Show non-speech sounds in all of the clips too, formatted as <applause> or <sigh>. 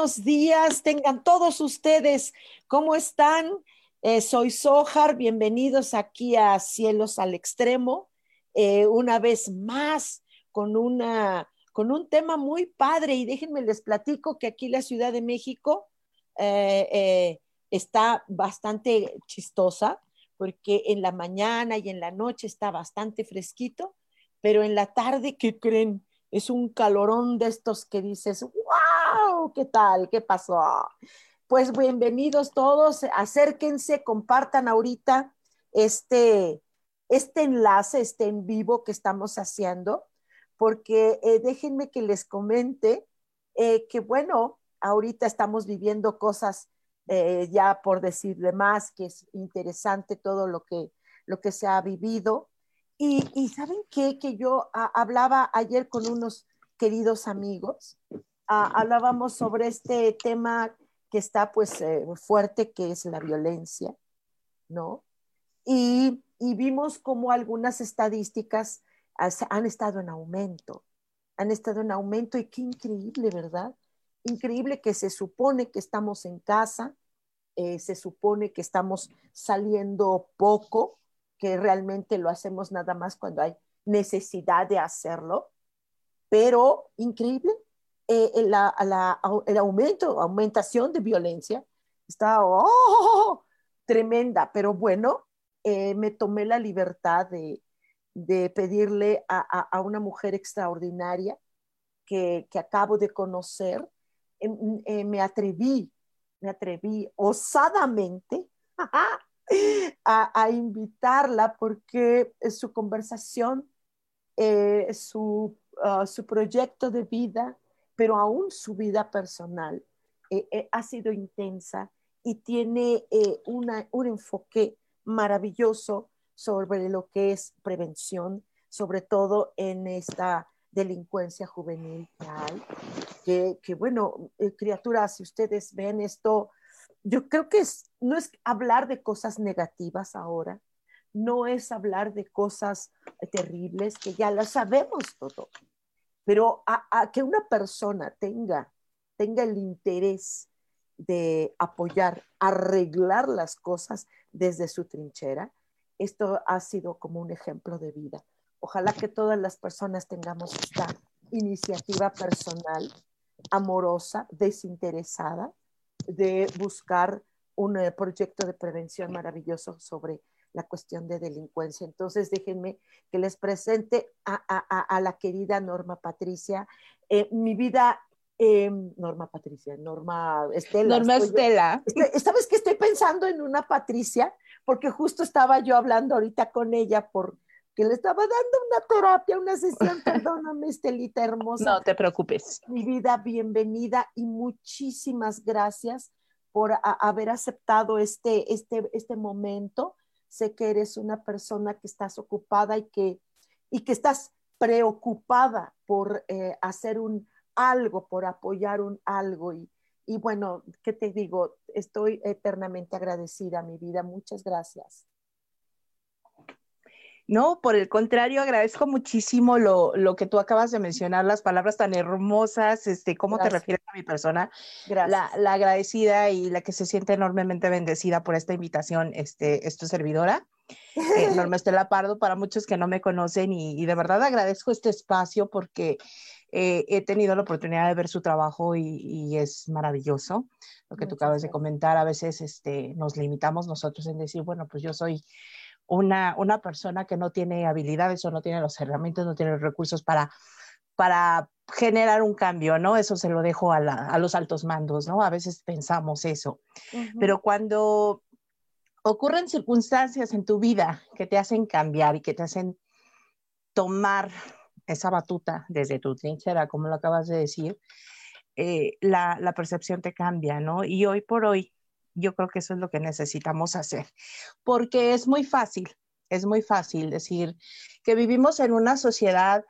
Buenos días. Tengan todos ustedes, ¿cómo están? Eh, soy Sojar, bienvenidos aquí a Cielos al Extremo, eh, una vez más con, una, con un tema muy padre y déjenme les platico que aquí la Ciudad de México eh, está bastante chistosa porque en la mañana y en la noche está bastante fresquito, pero en la tarde, ¿qué creen? Es un calorón de estos que dices, wow, ¿qué tal? ¿Qué pasó? Pues bienvenidos todos, acérquense, compartan ahorita este, este enlace, este en vivo que estamos haciendo, porque eh, déjenme que les comente eh, que, bueno, ahorita estamos viviendo cosas, eh, ya por decirle más, que es interesante todo lo que, lo que se ha vivido. Y, ¿saben qué? Que yo ah, hablaba ayer con unos queridos amigos, ah, hablábamos sobre este tema que está pues eh, fuerte, que es la violencia, ¿no? Y, vimos como algunas estadísticas ah, han estado en aumento, han estado en aumento y qué increíble, ¿verdad? Increíble que se supone que estamos en casa, eh, se supone que estamos saliendo poco, que realmente lo hacemos nada más cuando hay necesidad de hacerlo, pero increíble, eh, el aumento, aumentación de violencia está oh, tremenda, pero bueno, eh, me tomé la libertad de, pedirle a, una mujer extraordinaria que, acabo de conocer, em, eh, me atreví, me atreví osadamente <laughs> <laughs> a, invitarla porque su conversación, eh, su, ah, su, proyecto de vida, pero aún su vida personal eh, eh, ha sido intensa y tiene una, un enfoque maravilloso sobre lo que es prevención, sobre todo en esta delincuencia juvenil que hay. Que, que bueno, criaturas, si ustedes ven esto, yo creo que no es hablar de cosas negativas ahora, no es hablar de cosas terribles que ya las sabemos todo, pero a, que una persona tenga, tenga el interés de apoyar, arreglar las cosas desde su trinchera, esto ha sido como un ejemplo de vida. Ojalá que todas las personas tengamos esta iniciativa personal, amorosa, desinteresada, de buscar un eh, proyecto de prevención maravilloso sobre la cuestión de delincuencia. Entonces, déjenme que les presente a, la querida Norma Patricia. Eh, mi vida, em, Norma Patricia, Norma Estela. Norma Estela. Esta vez que estoy pensando en una Patricia, porque justo estaba yo hablando ahorita con ella por que le estaba dando una terapia, una sesión, <laughs> perdóname, Estelita hermosa. No te preocupes. Mi vida, bienvenida y muchísimas gracias por haber aceptado este, este, este momento. Sé que eres una persona que estás ocupada y que, y que estás preocupada por eh, hacer un algo, por apoyar un algo. Y, y bueno, ¿qué te digo? Estoy eternamente agradecida, mi vida. Muchas gracias. No, por el contrario, agradezco muchísimo lo, que tú acabas de mencionar, las palabras tan hermosas, este, cómo te refieres a mi persona. La, la, agradecida y la que se siente enormemente bendecida por esta invitación, este, es tu servidora. Eh, Norma <laughs> Estela Pardo, para muchos que no me conocen y, de verdad agradezco este espacio porque Eh, he tenido la oportunidad de ver su trabajo y, es maravilloso. Lo que tú acabas de comentar, a veces este, nos limitamos nosotros en decir, bueno, pues yo soy una, una persona que no tiene habilidades o no tiene los herramientas, no tiene los recursos para, para generar un cambio, ¿no? Eso se lo dejo a, los altos mandos, ¿no? A veces pensamos eso. Pero cuando ocurren circunstancias en tu vida que te hacen cambiar y que te hacen tomar esa batuta desde tu trinchera, como lo acabas de decir, eh, la, la, percepción te cambia, ¿no? Y hoy por hoy, yo creo que eso es lo que necesitamos hacer, porque es muy fácil, es muy fácil decir que vivimos en una sociedad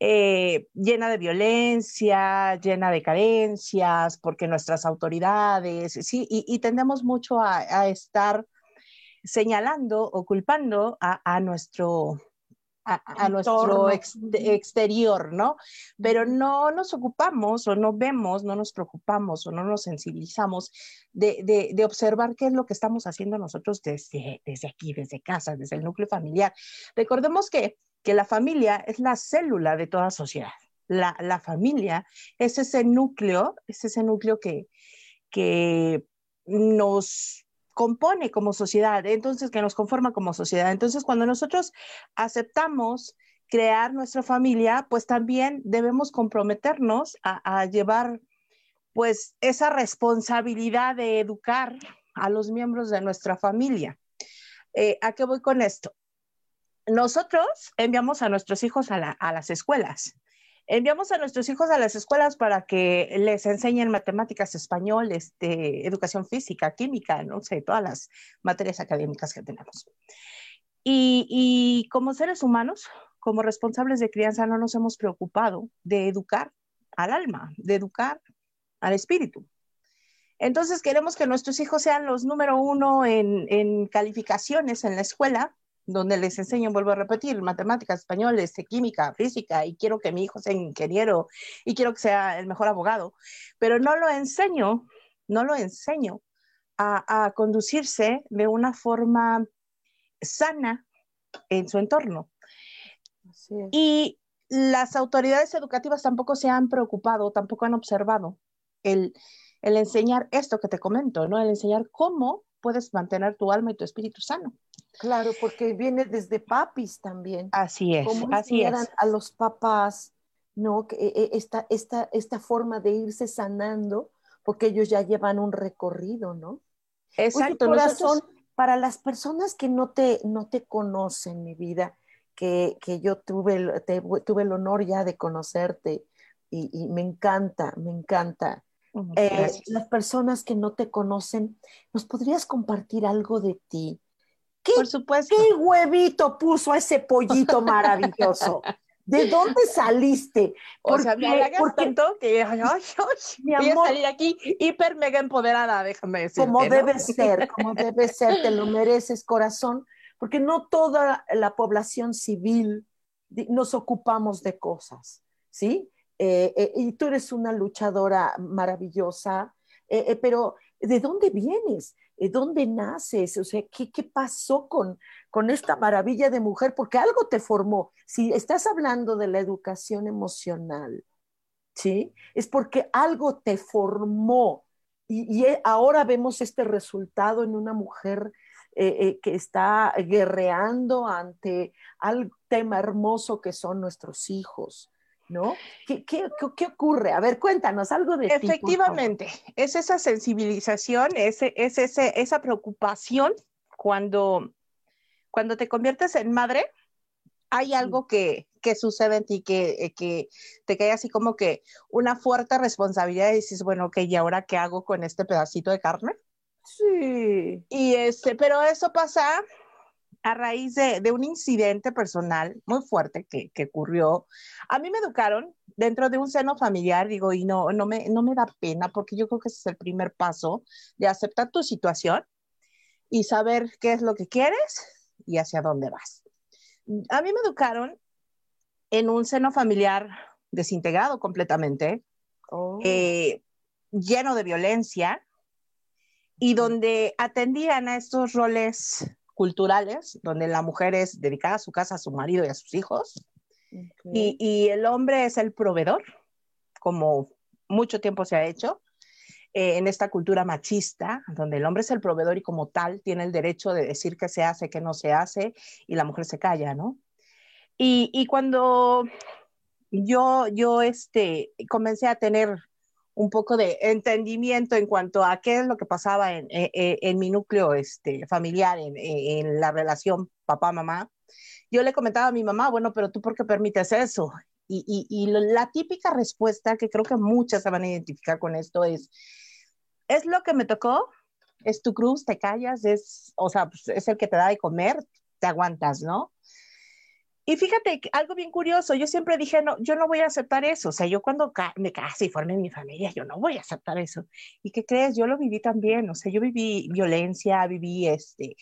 eh, llena de violencia, llena de carencias, porque nuestras autoridades, sí, y, tendemos mucho a, estar señalando o culpando a nuestro a, nuestro exterior, ¿no? Pero no nos ocupamos o no vemos, no nos preocupamos o no nos sensibilizamos de, de, observar qué es lo que estamos haciendo nosotros desde, desde aquí, desde casa, desde el núcleo familiar. Recordemos que, que la familia es la célula de toda sociedad. La, la familia es ese núcleo, es ese núcleo que, que nos compone como sociedad, entonces que nos conforma como sociedad. Entonces, cuando nosotros aceptamos crear nuestra familia, pues también debemos comprometernos a, llevar pues esa responsabilidad de educar a los miembros de nuestra familia. Eh, ¿A qué voy con esto? Nosotros enviamos a nuestros hijos a, a las escuelas Enviamos a nuestros hijos a las escuelas para que les enseñen matemáticas, español, este, educación física, química, no sé, todas las materias académicas que tenemos. Y, y como seres humanos, como responsables de crianza, no nos hemos preocupado de educar al alma, de educar al espíritu. Entonces queremos que nuestros hijos sean los número uno en, en calificaciones en la escuela, donde les enseño, vuelvo a repetir, matemáticas, español, este, química, física, y quiero que mi hijo sea ingeniero y quiero que sea el mejor abogado, pero no lo enseño, no lo enseño a, conducirse de una forma sana en su entorno. Y las autoridades educativas tampoco se han preocupado, tampoco han observado el, el enseñar esto que te comento, ¿no? El enseñar cómo puedes mantener tu alma y tu espíritu sano. Claro, porque viene desde papis también. Así es, así es. A los papás, ¿no? Que, e, esta, esta, esta forma de irse sanando, porque ellos ya llevan un recorrido, ¿no? Exacto. corazón, para las personas que no te, no te conocen, mi vida, que, que yo tuve, tuve el honor ya de conocerte y, y me encanta, me encanta eh, las personas que no te conocen, ¿nos podrías compartir algo de ti? ¿Qué, Por supuesto. ¿Qué huevito puso a ese pollito <laughs> maravilloso? ¿De dónde saliste? Porque, o sea, me porque, tanto que ay, ay, mi voy a salir aquí hiper mega empoderada, déjame decir. Como debe ser, como debe ser, te lo <laughs> mereces, corazón, porque no toda la población civil nos ocupamos de cosas, ¿sí? Eh, eh, y tú eres una luchadora maravillosa, eh, pero ¿de dónde vienes? ¿De dónde naces? O sea, ¿qué, pasó con, con esta maravilla de mujer? Porque algo te formó. Si estás hablando de la educación emocional, ¿sí? Es porque algo te formó. Y, ahora vemos este resultado en una mujer que está guerreando ante al tema hermoso que son nuestros hijos. ¿No? ¿Qué, qué, qué ocurre? A ver, cuéntanos algo de Efectivamente, es esa sensibilización, es, es ese, esa preocupación cuando, cuando te conviertes en madre, hay algo que, que sucede en ti que, eh, que te cae así como que una fuerte responsabilidad y dices, bueno, ok, ¿y ahora qué hago con este pedacito de carne? Sí. Y este, pero eso pasa a raíz de, un incidente personal muy fuerte que, ocurrió. A mí me educaron dentro de un seno familiar, digo, y no, no, me, no me da pena porque yo creo que ese es el primer paso de aceptar tu situación y saber qué es lo que quieres y hacia dónde vas. A mí me educaron en un seno familiar desintegrado completamente, oh. eh, lleno de violencia y donde atendían a estos roles culturales, donde la mujer es dedicada a su casa, a su marido y a sus hijos, y, y, el hombre es el proveedor, como mucho tiempo se ha hecho, eh, en esta cultura machista, donde el hombre es el proveedor y como tal tiene el derecho de decir qué se hace, qué no se hace, y la mujer se calla, ¿no? Y, y cuando yo, yo este, comencé a tener un poco de entendimiento en cuanto a qué es lo que pasaba en, en, mi núcleo este, familiar, en, en la relación papá-mamá, yo le comentaba a mi mamá, bueno, pero tú por qué permites eso? Y, y, y, la típica respuesta, que creo que muchas se van a identificar con esto, es, es lo que me tocó, es tu cruz, te callas, es, o sea, pues, es el que te da de comer, te aguantas, ¿no? Y fíjate, algo bien curioso, yo siempre dije, no, yo no voy a aceptar eso, o sea, yo cuando me casé y formé mi familia, yo no voy a aceptar eso. ¿Y qué crees? Yo lo viví también, o sea, yo viví violencia, viví este,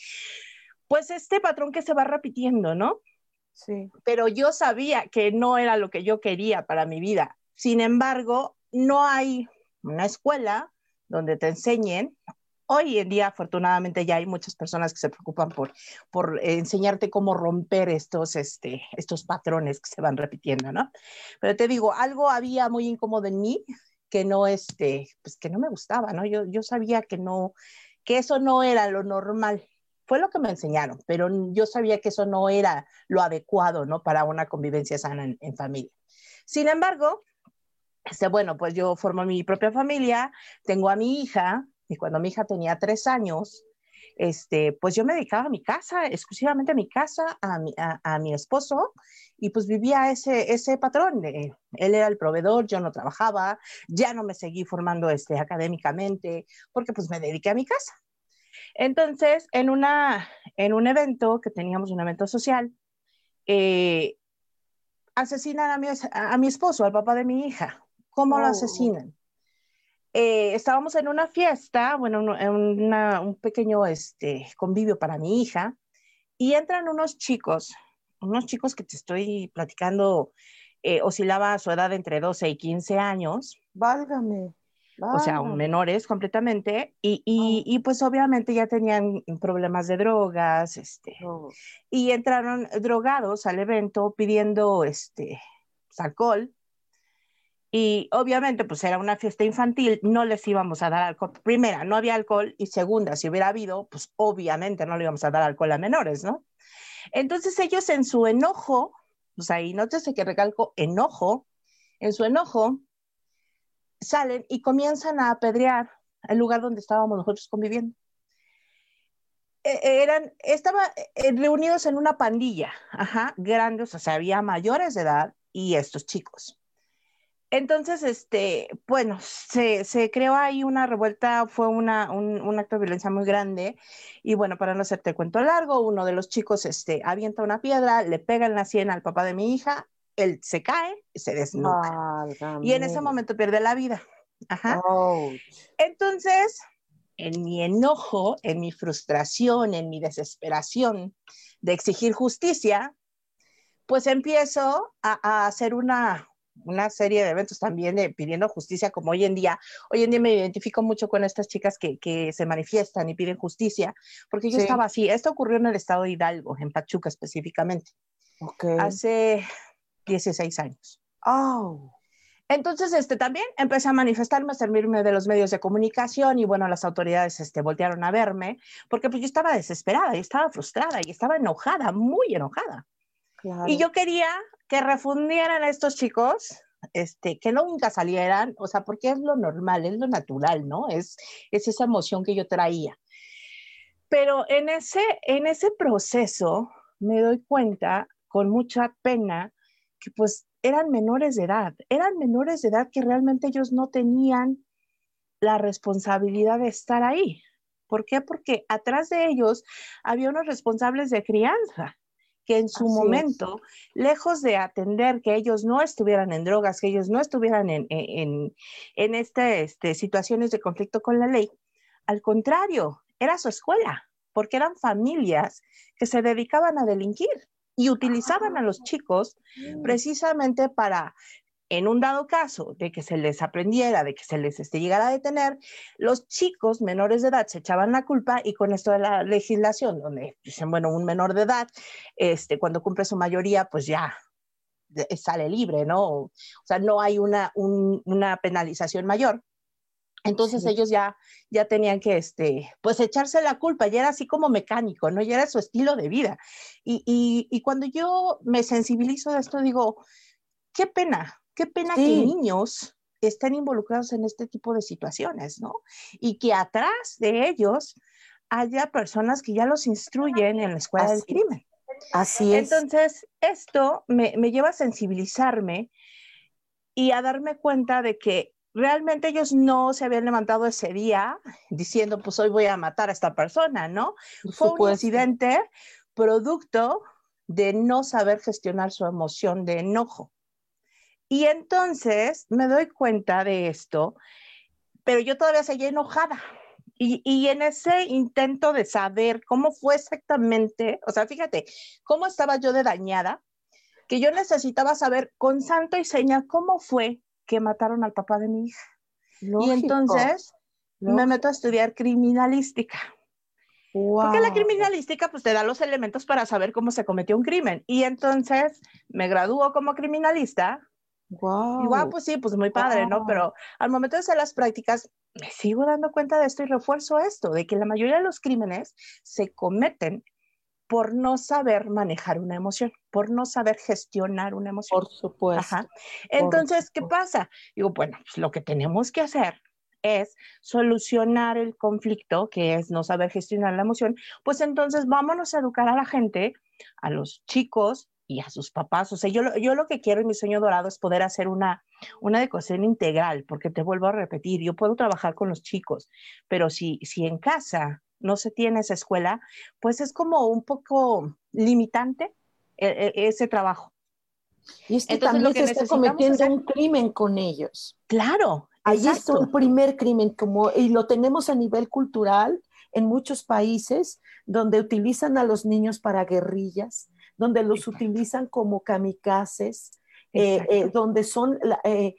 pues este patrón que se va repitiendo, ¿no? Sí. Pero yo sabía que no era lo que yo quería para mi vida. Sin embargo, no hay una escuela donde te enseñen. Hoy en día, afortunadamente, ya hay muchas personas que se preocupan por, por enseñarte cómo romper estos, este, estos patrones que se van repitiendo, ¿no? Pero te digo, algo había muy incómodo en mí que no, este, pues que no me gustaba, ¿no? Yo, yo sabía que no, que eso no era lo normal. Fue lo que me enseñaron, pero yo sabía que eso no era lo adecuado, ¿no? Para una convivencia sana en, familia. Sin embargo, este, bueno, pues yo formo mi propia familia, tengo a mi hija, y cuando mi hija tenía tres años, este, pues yo me dedicaba a mi casa, exclusivamente a mi casa, a mi, a, mi esposo, y pues vivía ese, ese patrón. él era el proveedor, yo no trabajaba, ya no me seguí formando este, académicamente, porque pues me dediqué a mi casa. Entonces, en, una, en un evento, que teníamos un evento social, eh, asesinan a mi, a mi esposo, al papá de mi hija. ¿Cómo lo oh. asesinan? Eh, estábamos en una fiesta, bueno, en un pequeño este, convivio para mi hija, y entran unos chicos, unos chicos que te estoy platicando, eh, oscilaba a su edad entre 12 y 15 años. Válgame. O sea, menores completamente, y, y, y, pues obviamente ya tenían problemas de drogas, este, oh. y entraron drogados al evento pidiendo este, pues, alcohol, y obviamente, pues era una fiesta infantil, no les íbamos a dar alcohol. Primera, no había alcohol. Y segunda, si hubiera habido, pues obviamente no le íbamos a dar alcohol a menores, ¿no? Entonces ellos en su enojo, pues ahí nótese que recalco enojo, en su enojo, salen y comienzan a apedrear el lugar donde estábamos nosotros conviviendo. E, e, eran, estaban eh, reunidos en una pandilla, ajá, grandes, o sea, había mayores de edad y estos chicos. Entonces, este, bueno, se, se, creó ahí una revuelta, fue una, un, un, acto de violencia muy grande. Y bueno, para no hacerte cuento largo, uno de los chicos este, avienta una piedra, le pega en la sien al papá de mi hija, él se cae, se desnuda. y en ese momento pierde la vida. Ajá. Entonces, en mi enojo, en mi frustración, en mi desesperación de exigir justicia, pues empiezo a, a hacer una, una serie de eventos también de pidiendo justicia, como hoy en día. Hoy en día me identifico mucho con estas chicas que, que se manifiestan y piden justicia, porque yo estaba así. Esto ocurrió en el estado de Hidalgo, en Pachuca específicamente, okay. hace 16 años. Oh. Entonces, este, también empecé a manifestarme, a servirme de los medios de comunicación y bueno, las autoridades este, voltearon a verme porque pues yo estaba desesperada y estaba frustrada y estaba enojada, muy enojada. Y yo quería que refundieran a estos chicos, este, que nunca salieran, o sea, porque es lo normal, es lo natural, ¿no? Es, es esa emoción que yo traía. Pero en ese, en ese proceso me doy cuenta con mucha pena que pues eran menores de edad, eran menores de edad que realmente ellos no tenían la responsabilidad de estar ahí. ¿Por qué? Porque atrás de ellos había unos responsables de crianza que en su momento, lejos de atender que ellos no estuvieran en drogas, que ellos no estuvieran en, en, en este, este, situaciones de conflicto con la ley, al contrario, era su escuela, porque eran familias que se dedicaban a delinquir y utilizaban a los chicos mm. precisamente para en un dado caso de que se les aprendiera, de que se les este, llegara a detener, los chicos menores de edad se echaban la culpa y con esto de la legislación, donde dicen, bueno, un menor de edad, este, cuando cumple su mayoría, pues ya sale libre, ¿no? O sea, no hay una, una penalización mayor. Entonces ellos ya, ya tenían que, este, pues echarse la culpa, ya era así como mecánico, ¿no? Ya era su estilo de vida. Y, y, cuando yo me sensibilizo de esto, digo, qué pena, qué pena que niños estén involucrados en este tipo de situaciones, ¿no? Y que atrás de ellos haya personas que ya los instruyen en la escuela del crimen. Así es. Entonces, esto me, me lleva a sensibilizarme y a darme cuenta de que realmente ellos no se habían levantado ese día diciendo, pues hoy voy a matar a esta persona, ¿no? Fue un incidente producto de no saber gestionar su emoción de enojo. Y entonces me doy cuenta de esto, pero yo todavía seguía enojada. Y, y, en ese intento de saber cómo fue exactamente, o sea, fíjate, cómo estaba yo de dañada, que yo necesitaba saber con santo y seña cómo fue que mataron al papá de mi hija. Y entonces me meto a estudiar criminalística. Porque la criminalística pues te da los elementos para saber cómo se cometió un crimen. Y entonces me graduó como criminalista. Wow. Igual, pues sí, pues muy padre, ¿no? Pero al momento de hacer las prácticas, me sigo dando cuenta de esto y refuerzo esto, de que la mayoría de los crímenes se cometen por no saber manejar una emoción, por no saber gestionar una emoción. Por supuesto. Entonces, ¿qué pasa? Digo, bueno, pues lo que tenemos que hacer es solucionar el conflicto, que es no saber gestionar la emoción, pues entonces vámonos a educar a la gente, a los chicos y a sus papás. O sea, yo, yo lo que quiero en mi sueño dorado es poder hacer una, una adecuación integral, porque te vuelvo a repetir, yo puedo trabajar con los chicos, pero si, si en casa no se tiene esa escuela, pues es como un poco limitante e, e, ese trabajo. Y es que también se está cometiendo un crimen con ellos. Claro. Ahí es un primer crimen, como, y lo tenemos a nivel cultural en muchos países donde utilizan a los niños para guerrillas, donde los utilizan como kamikazes, eh, eh, donde son, eh,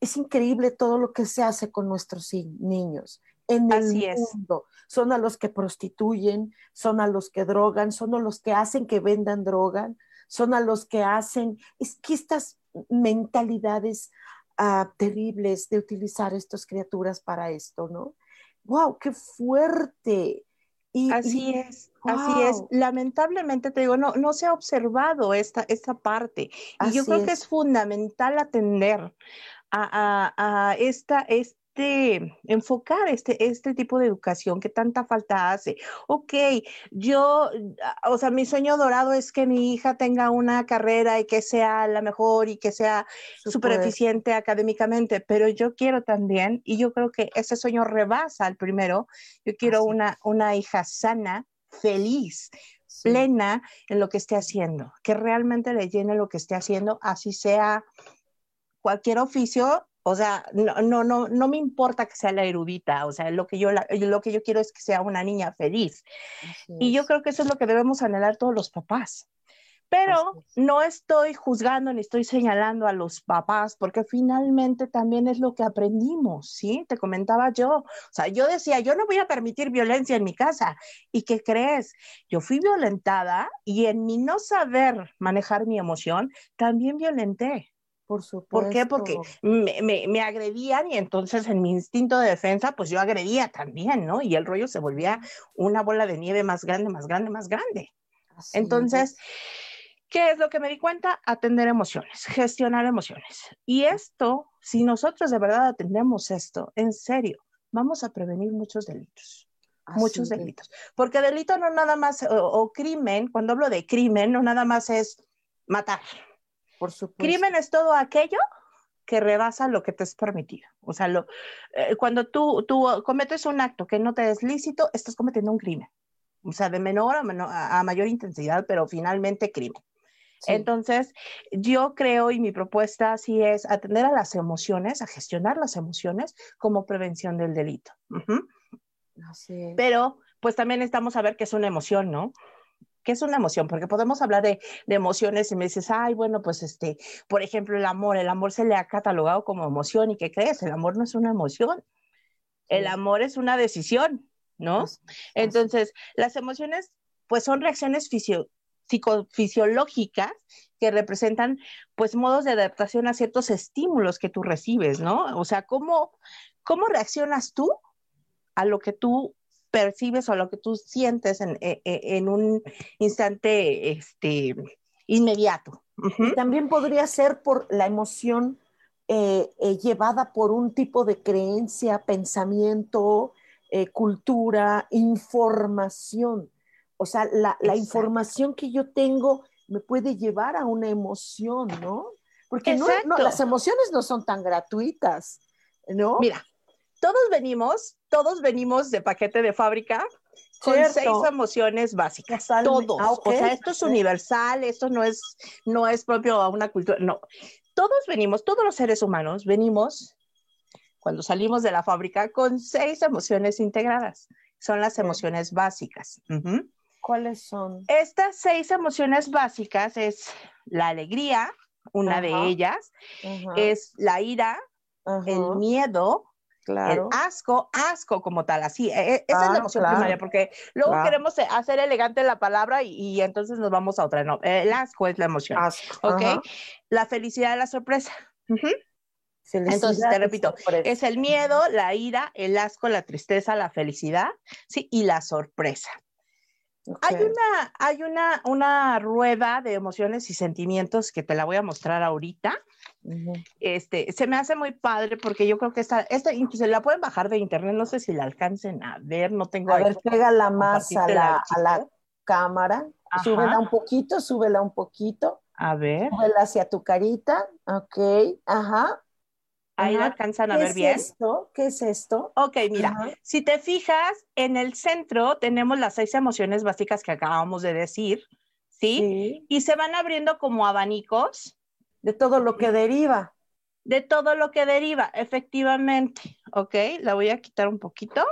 es increíble todo lo que se hace con nuestros niños en el mundo. Son a los que prostituyen, son a los que drogan, son a los que hacen que vendan droga, son a los que hacen, es que estas mentalidades ah, terribles de utilizar estas criaturas para esto, ¿no? ¡Wow! ¡Qué fuerte! Y, así es, así es. Lamentablemente te digo, no, no se ha observado esta, esta parte. Y yo creo que es fundamental atender a, a, a esta, esta este, enfocar este, este tipo de educación que tanta falta hace. Ok, yo, o sea, mi sueño dorado es que mi hija tenga una carrera y que sea la mejor y que sea súper eficiente académicamente, pero yo quiero también, y yo creo que ese sueño rebasa al primero, yo quiero una, una hija sana, feliz, plena en lo que esté haciendo, que realmente le llene lo que esté haciendo, así sea cualquier oficio, o sea, no, no, no, no me importa que sea la erudita, o sea, lo que yo, lo que yo quiero es que sea una niña feliz. Y yo creo que eso es lo que debemos anhelar todos los papás. Pero no estoy juzgando ni estoy señalando a los papás, porque finalmente también es lo que aprendimos, ¿sí? Te comentaba yo. O sea, yo decía, yo no voy a permitir violencia en mi casa. ¿Y qué crees? Yo fui violentada y en mi no saber manejar mi emoción, también violenté. Por supuesto. ¿Por qué? Porque me, me, agredían y entonces en mi instinto de defensa, pues yo agredía también, ¿no? Y el rollo se volvía una bola de nieve más grande, más grande, más grande. entonces, ¿qué es lo que me di cuenta? Atender emociones, gestionar emociones. Y esto, si nosotros de verdad atendemos esto, en serio, vamos a prevenir muchos delitos. muchos delitos. Porque delito no nada más, o crimen, cuando hablo de crimen, no nada más es matar, por supuesto. Crimen es todo aquello que rebasa lo que te es permitido. O sea, lo, eh, cuando tú, tú cometes un acto que no te es lícito, estás cometiendo un crimen. O sea, de menor a, mayor intensidad, pero finalmente crimen. Entonces, yo creo y mi propuesta sí es atender a las emociones, a gestionar las emociones como prevención del delito. Pero, pues también estamos a ver qué es una emoción, ¿no? ¿Qué es una emoción? Porque podemos hablar de, emociones y me dices, ay, bueno, pues este, por ejemplo, el amor, el amor se le ha catalogado como emoción y ¿qué crees? El amor no es una emoción, el amor es una decisión, ¿no? Entonces, las emociones, pues son reacciones psicofisiológicas que representan pues modos de adaptación a ciertos estímulos que tú recibes, ¿no? O sea, ¿cómo, cómo reaccionas tú a lo que tú percibes o a lo que tú sientes en, e, e, un instante este, inmediato? También podría ser por la emoción eh, eh, llevada por un tipo de creencia, pensamiento, eh, cultura, información. O sea, la, información que yo tengo me puede llevar a una emoción, ¿no? Porque no, las emociones no son tan gratuitas, ¿no? Mira, todos venimos, todos venimos de paquete de fábrica con seis emociones básicas, todos. Ah, o sea, esto es universal, esto no es, no es propio a una cultura, no. Todos venimos, todos los seres humanos venimos cuando salimos de la fábrica con seis emociones integradas. Son las emociones básicas. ¿Cuáles son? Estas seis emociones básicas es la alegría, una de ellas, es la ira, el miedo, Claro. El asco, asco como tal, así. E, e, esa es la ah, emoción primaria, porque luego queremos hacer elegante la palabra y, entonces nos vamos a otra. No, el asco es la emoción. Asco. ¿Ok? La felicidad, la sorpresa. Entonces, te repito, es el miedo, la ira, el asco, la tristeza, la felicidad, sí, y la sorpresa. Hay, una, hay una, una rueda de emociones y sentimientos que te la voy a mostrar ahorita. Este, se me hace muy padre porque yo creo que esta, esta incluso la pueden bajar de internet, no sé si la alcancen a ver, no tengo. A ver, pega la más a la, a la cámara, súbela un poquito, súbela un poquito. A ver. Súbela hacia tu carita, ok, ajá. Ahí la alcanzan a ver bien. Esto? ¿Qué es esto? Ok, mira, si te fijas, en el centro tenemos las seis emociones básicas que acabamos de decir, ¿sí? Y se van abriendo como abanicos. De todo lo que deriva. De todo lo que deriva, efectivamente. Ok, la voy a quitar un poquito.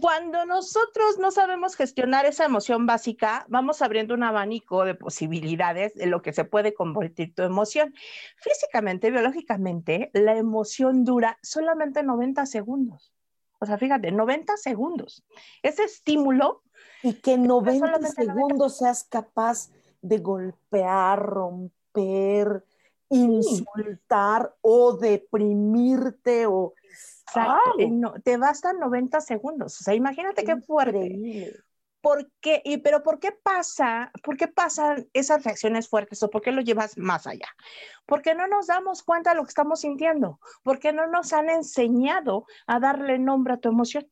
Cuando nosotros no sabemos gestionar esa emoción básica, vamos abriendo un abanico de posibilidades de lo que se puede convertir tu emoción. Físicamente, biológicamente, la emoción dura solamente 90 segundos. O sea, fíjate, 90 segundos. Ese estímulo. Y que en 90 segundos seas capaz de golpear, romper, insultar o deprimirte o Exacto. te bastan 90 segundos. O sea, imagínate qué fuerte. ¿Por qué? Y, pero ¿por qué pasa? ¿Por qué pasan esas reacciones fuertes o por qué lo llevas más allá? Porque no nos damos cuenta de lo que estamos sintiendo, porque no nos han enseñado a darle nombre a tu emoción.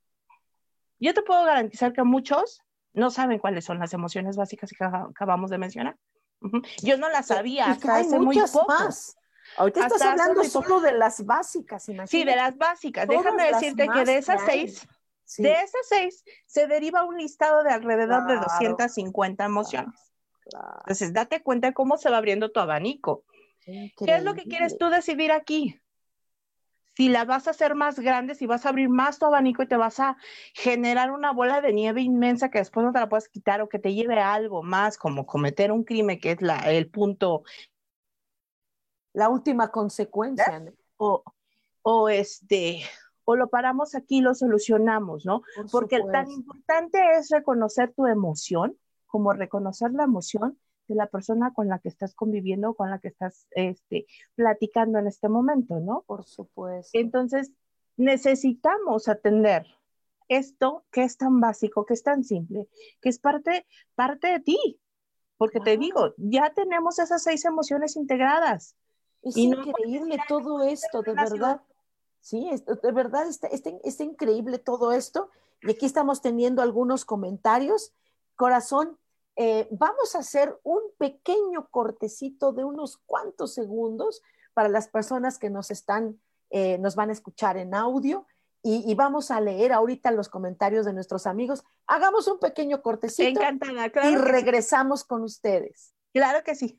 Yo te puedo garantizar que muchos no saben cuáles son las emociones básicas que acabamos de mencionar. Yo no las sabía hasta hace muy poco. Más. Ahorita estás hablando solo de las básicas, imagínate. Sí, de las básicas. Déjame decirte que de esas seis, de esas seis, se deriva un listado de alrededor de 250 emociones. Entonces, date cuenta de cómo se va abriendo tu abanico. ¿Qué es lo que quieres tú decidir aquí? Si la vas a hacer más grande, si vas a abrir más tu abanico y te vas a generar una bola de nieve inmensa que después no te la puedes quitar o que te lleve a algo más, como cometer un crimen, que es la, el punto la última consecuencia. O, o, este, o lo paramos aquí y lo solucionamos, ¿no? Porque tan importante es reconocer tu emoción como reconocer la emoción de la persona con la que estás conviviendo, con la que estás este, platicando en este momento, ¿no? Por supuesto. Entonces, necesitamos atender esto que es tan básico, que es tan simple, que es parte, parte de ti. Porque te digo, ya tenemos esas seis emociones integradas. Es increíble todo esto, de verdad. Sí, de verdad está, está, increíble todo esto. Y aquí estamos teniendo algunos comentarios. Corazón, eh, vamos a hacer un pequeño cortecito de unos cuantos segundos para las personas que nos están, eh, nos van a escuchar en audio y, vamos a leer ahorita los comentarios de nuestros amigos. Hagamos un pequeño cortecito Encantada, y regresamos con ustedes. Claro que sí.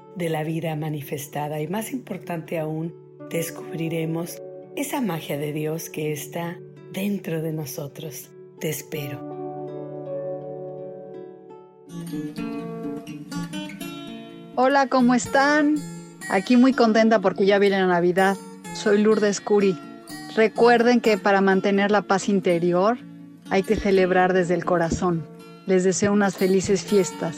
de la vida manifestada y más importante aún, descubriremos esa magia de Dios que está dentro de nosotros. Te espero. Hola, ¿cómo están? Aquí muy contenta porque ya viene la Navidad. Soy Lourdes Curi. Recuerden que para mantener la paz interior, hay que celebrar desde el corazón. Les deseo unas felices fiestas.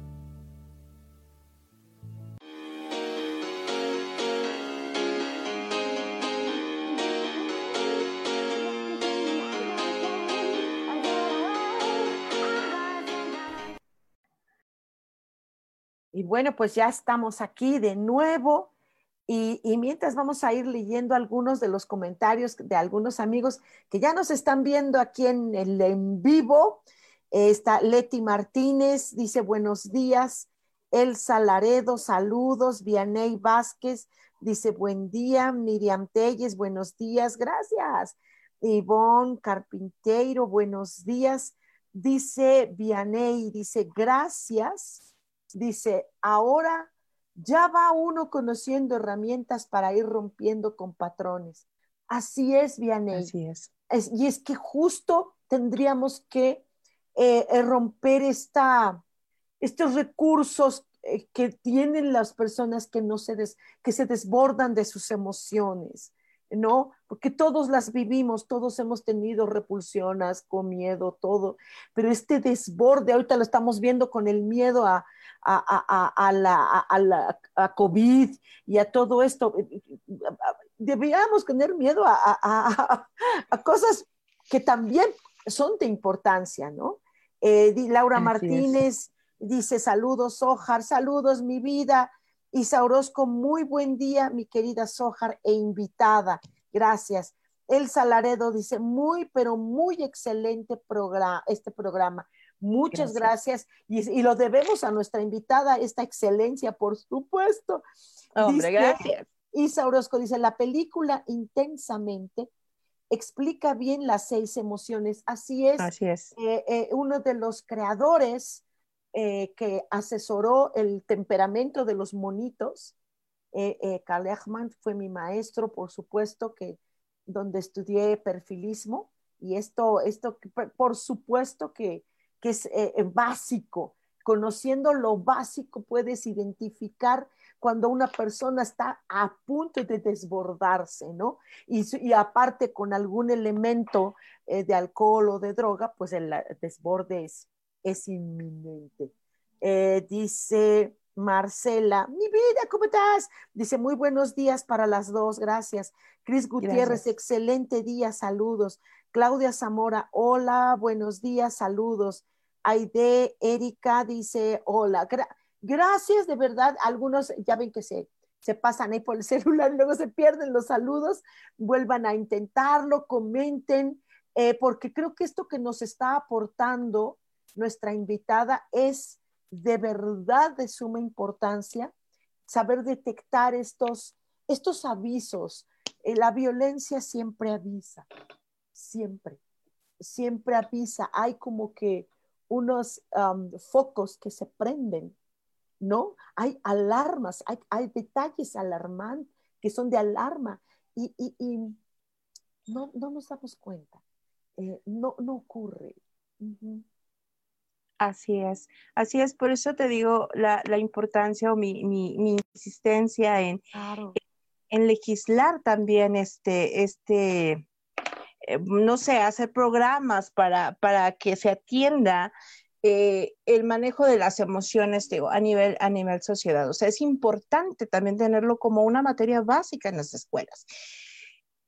Y bueno, pues ya estamos aquí de nuevo. Y, mientras vamos a ir leyendo algunos de los comentarios de algunos amigos que ya nos están viendo aquí en el en vivo, Está Leti Martínez, dice buenos días. Elsa Laredo, saludos. Vianey Vázquez, dice buen día. Miriam Telles, buenos días. Gracias. Ivonne Carpinteiro, buenos días. Dice Vianey, dice gracias. Dice, ahora ya va uno conociendo herramientas para ir rompiendo con patrones. Así es, Vianey. Así es. es y es que justo tendríamos que eh, eh, romper esta, estos recursos eh, que tienen las personas que, no se que se desbordan de sus emociones, ¿no? Porque todos las vivimos, todos hemos tenido repulsiones, con miedo, todo, pero este desborde, ahorita lo estamos viendo con el miedo a, a, la, a, la a COVID y a todo esto. Deberíamos tener miedo a, cosas que también son de importancia, ¿no? Eh, Laura Martínez dice saludos, Sojar, saludos, mi vida. Isa Orozco, muy buen día, mi querida Sojar e invitada. Gracias. Elsa Laredo dice, muy, pero muy excelente programa, este programa. Muchas gracias, Y, lo debemos a nuestra invitada, esta excelencia, por supuesto. Hombre, gracias. Isa Orozco dice, la película intensamente explica bien las seis emociones. Así es. Así es. Eh, eh, uno de los creadores eh, que asesoró el temperamento de los monitos, Karl Eichmann, fue mi maestro, por supuesto, que donde estudié perfilismo. Y esto, esto por supuesto que, que es básico. Conociendo lo básico puedes identificar cuando una persona está a punto de desbordarse, ¿no? Y, aparte con algún elemento eh, de alcohol o de droga, pues el desborde es, es inminente. Eh, dice Marcela, mi vida, ¿cómo estás? Dice, muy buenos días para las dos, gracias. Cris Gutiérrez, excelente día, saludos. Claudia Zamora, hola, buenos días, saludos. Aide, Erika dice, hola, gracias de verdad. Algunos ya ven que se, se pasan ahí por el <laughs> celular y luego se pierden los saludos. Vuelvan a intentarlo, comenten, eh, porque creo que esto que nos está aportando nuestra invitada es de verdad de suma importancia saber detectar estos, estos avisos. Eh, la violencia siempre avisa, siempre, siempre avisa. Hay como que unos focos que se prenden, ¿no? Hay alarmas, hay, detalles alarmantes que son de alarma y, no, nos damos cuenta. Eh, no, no ocurre. Así es, así es, por eso te digo la, importancia o mi, insistencia en, en, legislar también este, este eh, no sé, hacer programas para, para que se atienda eh, el manejo de las emociones digo, a, nivel, a nivel sociedad. O sea, es importante también tenerlo como una materia básica en las escuelas.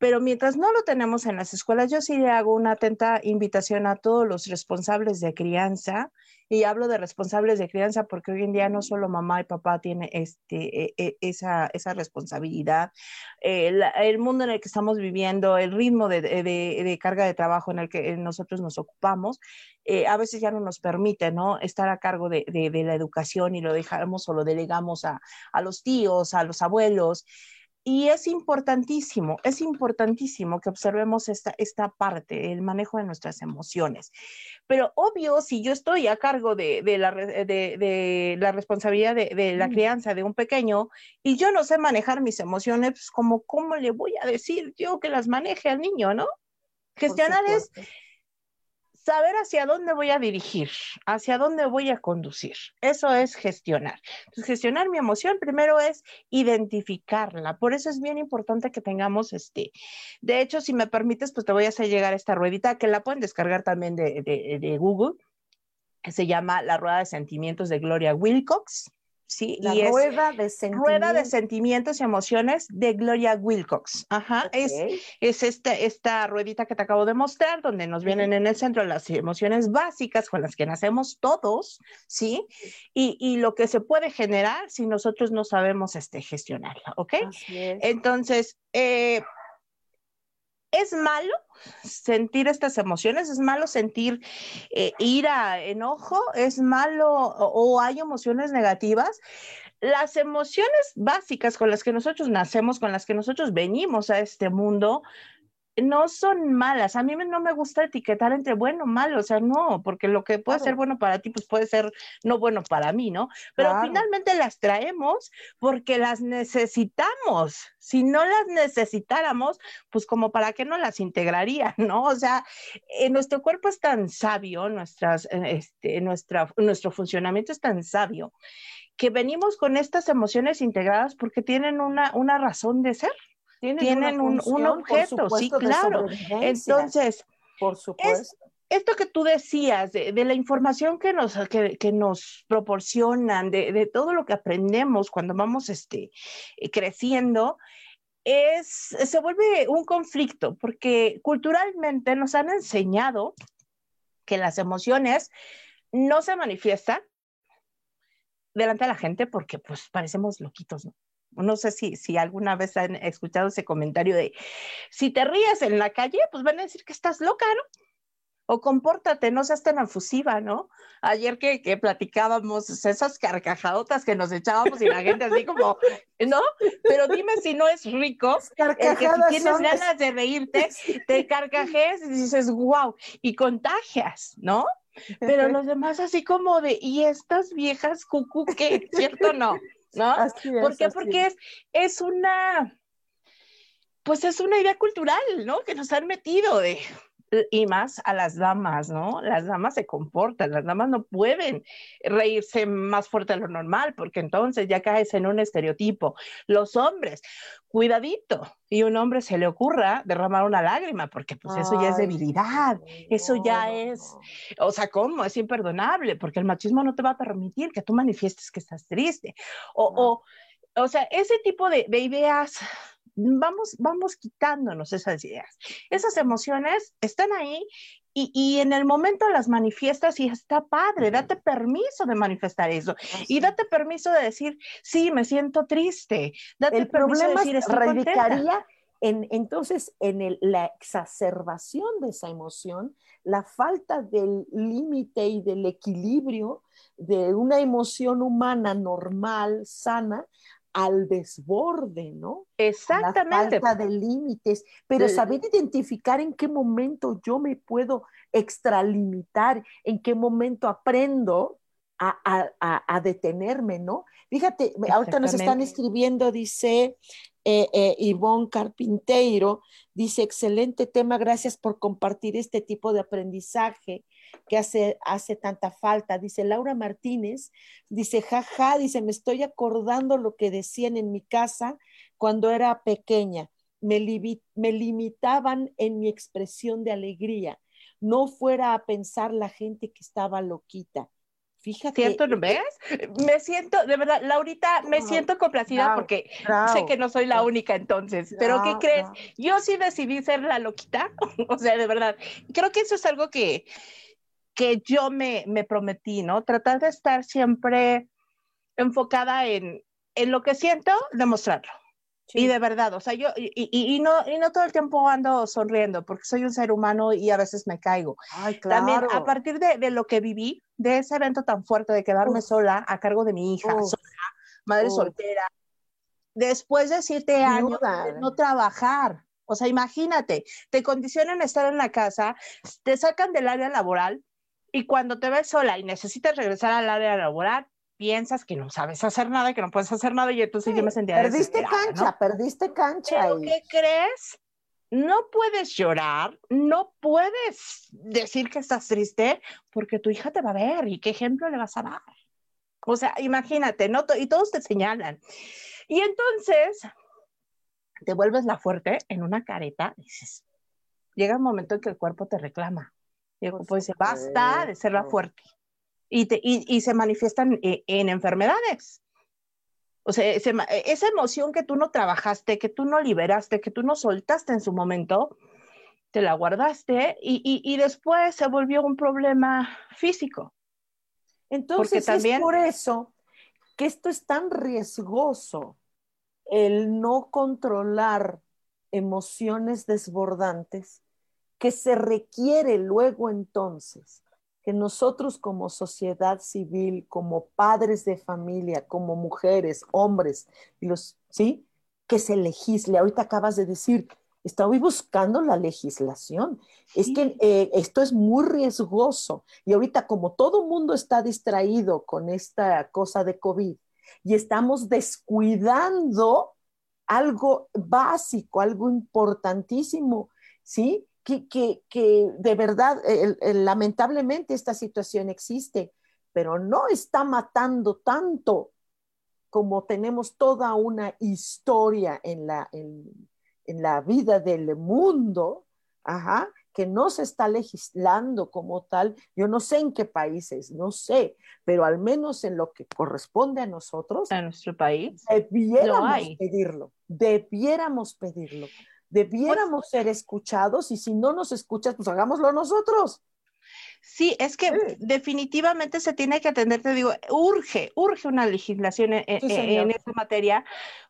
Pero mientras no lo tenemos en las escuelas, yo sí le hago una atenta invitación a todos los responsables de crianza, y hablo de responsables de crianza porque hoy en día no solo mamá y papá tienen este, e, e, esa, esa, responsabilidad, eh, el mundo en el que estamos viviendo, el ritmo de, de, de, carga de trabajo en el que nosotros nos ocupamos, eh, a veces ya no nos permite ¿no? estar a cargo de, la educación y lo dejamos o lo delegamos a, a los tíos, a los abuelos. Y es importantísimo, es importantísimo que observemos esta, esta parte, el manejo de nuestras emociones. Pero obvio, si yo estoy a cargo de, la, de, la, responsabilidad de, la crianza de un pequeño y yo no sé manejar mis emociones, pues como, ¿cómo le voy a decir yo que las maneje al niño, no? Gestionar es saber hacia dónde voy a dirigir, hacia dónde voy a conducir. Eso es gestionar. Entonces, gestionar mi emoción primero es identificarla. Por eso es bien importante que tengamos este. De hecho, si me permites, pues te voy a hacer llegar esta ruedita que la pueden descargar también de, de, de Google. Se llama La Rueda de Sentimientos de Gloria Wilcox. ¿Sí? La y rueda de sentimientos. Rueda de sentimientos y emociones de Gloria Wilcox. Ajá, es, es esta, esta ruedita que te acabo de mostrar, donde nos vienen en el centro las emociones básicas con las que nacemos todos, ¿sí? Y, y lo que se puede generar si nosotros no sabemos este, gestionarla, ¿ok? Entonces, eh, ¿Es malo sentir estas emociones? ¿Es malo sentir eh, ira, enojo? ¿Es malo o, hay emociones negativas? Las emociones básicas con las que nosotros nacemos, con las que nosotros venimos a este mundo, no son malas. A mí no me gusta etiquetar entre bueno o malo, o sea, no, porque lo que puede ser bueno para ti, pues puede ser no bueno para mí, ¿no? Pero finalmente las traemos porque las necesitamos. Si no las necesitáramos, pues como para qué no las integraría, <laughs> ¿no? O sea, eh, nuestro cuerpo es tan sabio, nuestras, eh, este, nuestra, nuestro funcionamiento es tan sabio que venimos con estas emociones integradas porque tienen una, una razón de ser tienen, un, objeto, sí, claro. Entonces, por supuesto. esto que tú decías, de, la información que nos, que, nos proporcionan, de, todo lo que aprendemos cuando vamos este, eh, creciendo, es, se vuelve un conflicto, porque culturalmente nos han enseñado que las emociones no se manifiestan delante de la gente porque pues parecemos loquitos, ¿no? No sé si, si alguna vez han escuchado ese comentario de, si te ríes en la calle, pues van a decir que estás loca, ¿no? O compórtate, no seas tan afusiva, ¿no? Ayer que, que platicábamos esas carcajadotas que nos echábamos y la gente así como, ¿no? Pero dime si no es rico, el que si tienes ganas de reírte, te carcajes y dices, wow, y contagias, ¿no? Pero los demás así como de, ¿y estas viejas cucu qué? ¿Cierto o no? ¿No? ¿Por qué? Porque es, es una, pues es una idea cultural, ¿no? Que nos han metido de, y más a las damas, ¿no? Las damas se comportan, las damas no pueden reírse más fuerte de lo normal, porque entonces ya caes en un estereotipo. Los hombres, cuidadito, y un hombre se le ocurra derramar una lágrima, porque pues eso ya es debilidad, eso ya es, o sea, ¿cómo? Es imperdonable, porque el machismo no te va a permitir que tú manifiestes que estás triste. O, o, o sea, ese tipo de, de ideas vamos, vamos quitándonos esas ideas. Esas emociones están ahí y, en el momento las manifiestas y está padre, date permiso de manifestar eso y date permiso de decir, sí, me siento triste. Date el permiso problema de decir, radicaría en, entonces en la exacerbación de esa emoción, la falta del límite y del equilibrio de una emoción humana normal, sana, al desborde, ¿no? Exactamente. La falta de límites, pero saber identificar en qué momento yo me puedo extralimitar, en qué momento aprendo a, detenerme, ¿no? Fíjate, ahorita nos están escribiendo, dice eh, eh, Ivonne Carpinteiro, dice, excelente tema, gracias por compartir este tipo de aprendizaje que hace, hace tanta falta. Dice Laura Martínez, dice, jaja, dice, me estoy acordando lo que decían en mi casa cuando era pequeña. Me, me limitaban en mi expresión de alegría. No fuera a pensar la gente que estaba loquita. Fíjate. ¿Cierto? ¿Lo ves? Me siento, de verdad, Laurita, me siento complacida porque sé que no soy la única entonces. Pero ¿qué crees? Yo sí decidí ser la loquita. <laughs> o sea, de verdad. Creo que eso es algo que, que yo me, me prometí, ¿no? Tratar de estar siempre enfocada en, en lo que siento, demostrarlo. Y de verdad, o sea, yo, y, y, no, y no todo el tiempo ando sonriendo, porque soy un ser humano y a veces me caigo. Ay, claro. También a partir de, de lo que viví, de ese evento tan fuerte de quedarme sola a cargo de mi hija, madre soltera, después de siete años de no trabajar. O sea, imagínate, te condicionan a estar en la casa, te sacan del área laboral, y cuando te ves sola y necesitas regresar al área laboral, piensas que no sabes hacer nada, que no puedes hacer nada y entonces yo me sentía Perdiste cancha, perdiste cancha. ¿Pero qué crees? No puedes llorar, no puedes decir que estás triste porque tu hija te va a ver y qué ejemplo le vas a dar. O sea, imagínate, ¿no? Y todos te señalan. Y entonces te vuelves la fuerte en una careta, dices, llega un momento en que el cuerpo te reclama. Y el cuerpo dice, basta de ser la fuerte. Y, y, se manifiestan eh, en, enfermedades. O sea, esa emoción que tú no trabajaste, que tú no liberaste, que tú no soltaste en su momento, te la guardaste y, y después se volvió un problema físico. Entonces también... es por eso que esto es tan riesgoso, el no controlar emociones desbordantes, que se requiere luego entonces que nosotros como sociedad civil, como padres de familia, como mujeres, hombres, y los, ¿sí? Que se legisle. Ahorita acabas de decir, estoy buscando la legislación. Es que eh, esto es muy riesgoso. Y ahorita como todo mundo está distraído con esta cosa de COVID y estamos descuidando algo básico, algo importantísimo, ¿sí? Que, de verdad, lamentablemente esta situación existe, pero no está matando tanto como tenemos toda una historia en la, en, la vida del mundo, ajá, que no se está legislando como tal. Yo no sé en qué países, no sé, pero al menos en lo que corresponde a nosotros. A nuestro país. Debiéramos pedirlo, debiéramos pedirlo debiéramos ser escuchados y si no nos escuchas, pues hagámoslo nosotros. Sí, es que definitivamente se tiene que atender, te digo, urge, urge una legislación en, en, esta materia,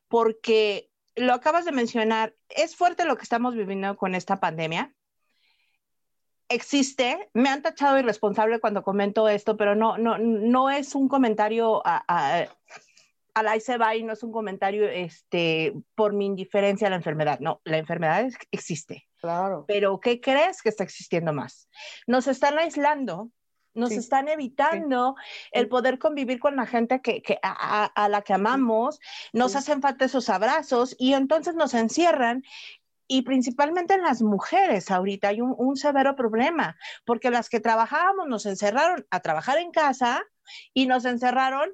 porque lo acabas de mencionar, es fuerte lo que estamos viviendo con esta pandemia. Existe, me han tachado irresponsable cuando comento esto, pero no, no, no es un comentario a al se va y no es un comentario este, por mi indiferencia a la enfermedad. No, la enfermedad existe. Claro. Pero ¿qué crees que está existiendo más? Nos están aislando, nos están evitando el poder convivir con la gente que, a, la que amamos, nos hacen falta esos abrazos y entonces nos encierran. Y principalmente en las mujeres ahorita hay un, un severo problema, porque las que trabajábamos nos encerraron a trabajar en casa y nos encerraron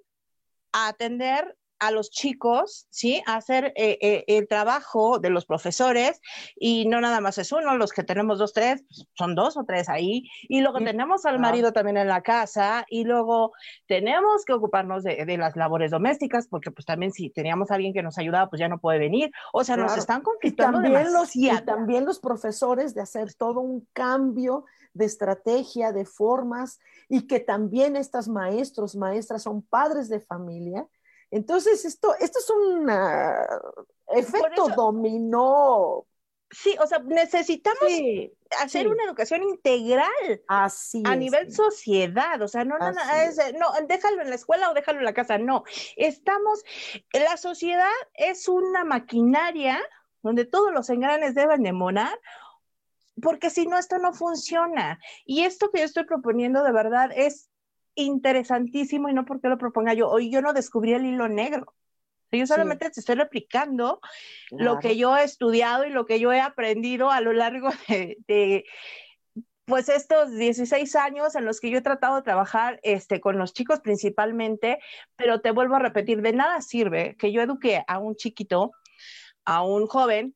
a atender a los chicos, ¿sí? A hacer eh, eh, el trabajo de los profesores y no nada más es uno, los que tenemos dos, tres, son dos o tres ahí. Y luego tenemos al marido también en la casa y luego tenemos que ocuparnos de, las labores domésticas porque pues también si teníamos a alguien que nos ayudaba, pues ya no puede venir. O sea, nos están conflictando también los, y también los profesores de hacer todo un cambio de estrategia, de formas, y que también estas maestros, maestras son padres de familia. Entonces, esto, esto es un efecto dominó. Sí, o sea, necesitamos hacer una educación integral Así a nivel sociedad, o sea, no, no, no, déjalo en la escuela o déjalo en la casa, no. Estamos, la sociedad es una maquinaria donde todos los engranes deben de monar porque si no, esto no funciona. Y esto que yo estoy proponiendo de verdad es interesantísimo y no porque lo proponga yo. Hoy yo no descubrí el hilo negro. Yo solamente te estoy replicando lo que yo he estudiado y lo que yo he aprendido a lo largo de, pues estos 16 años en los que yo he tratado de trabajar este, con los chicos principalmente, pero te vuelvo a repetir, de nada sirve que yo eduque a un chiquito, a un joven,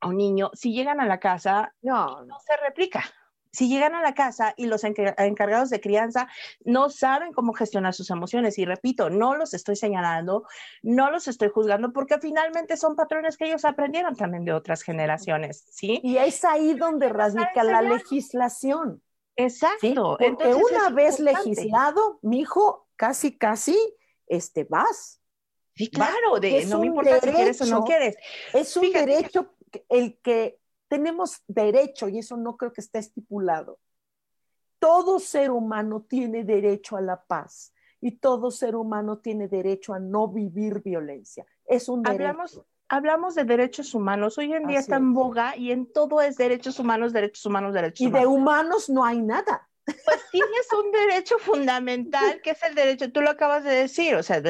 a un niño, si llegan a la casa, no, no se replica. Si llegan a la casa y los encargados de crianza no saben cómo gestionar sus emociones, y repito, no los estoy señalando, no los estoy juzgando, porque finalmente son patrones que ellos aprendieron también de otras generaciones, ¿sí? Y es ahí donde radica la legislación. Exacto. Porque una vez legislado, mi hijo, casi, casi, este, vas. Sí, claro, de, no me importa si quieres o no quieres. Es un derecho el que tenemos derecho, y eso no creo que esté estipulado. Todo ser humano tiene derecho a la paz y todo ser humano tiene derecho a no vivir violencia. Es un derecho. Hablamos, hablamos de derechos humanos. Hoy en día está en boga y en todo es derechos humanos, derechos humanos, derechos humanos. Y de humanos no hay nada. Pues tienes un derecho fundamental, que es el derecho, tú lo acabas de decir, o sea, el,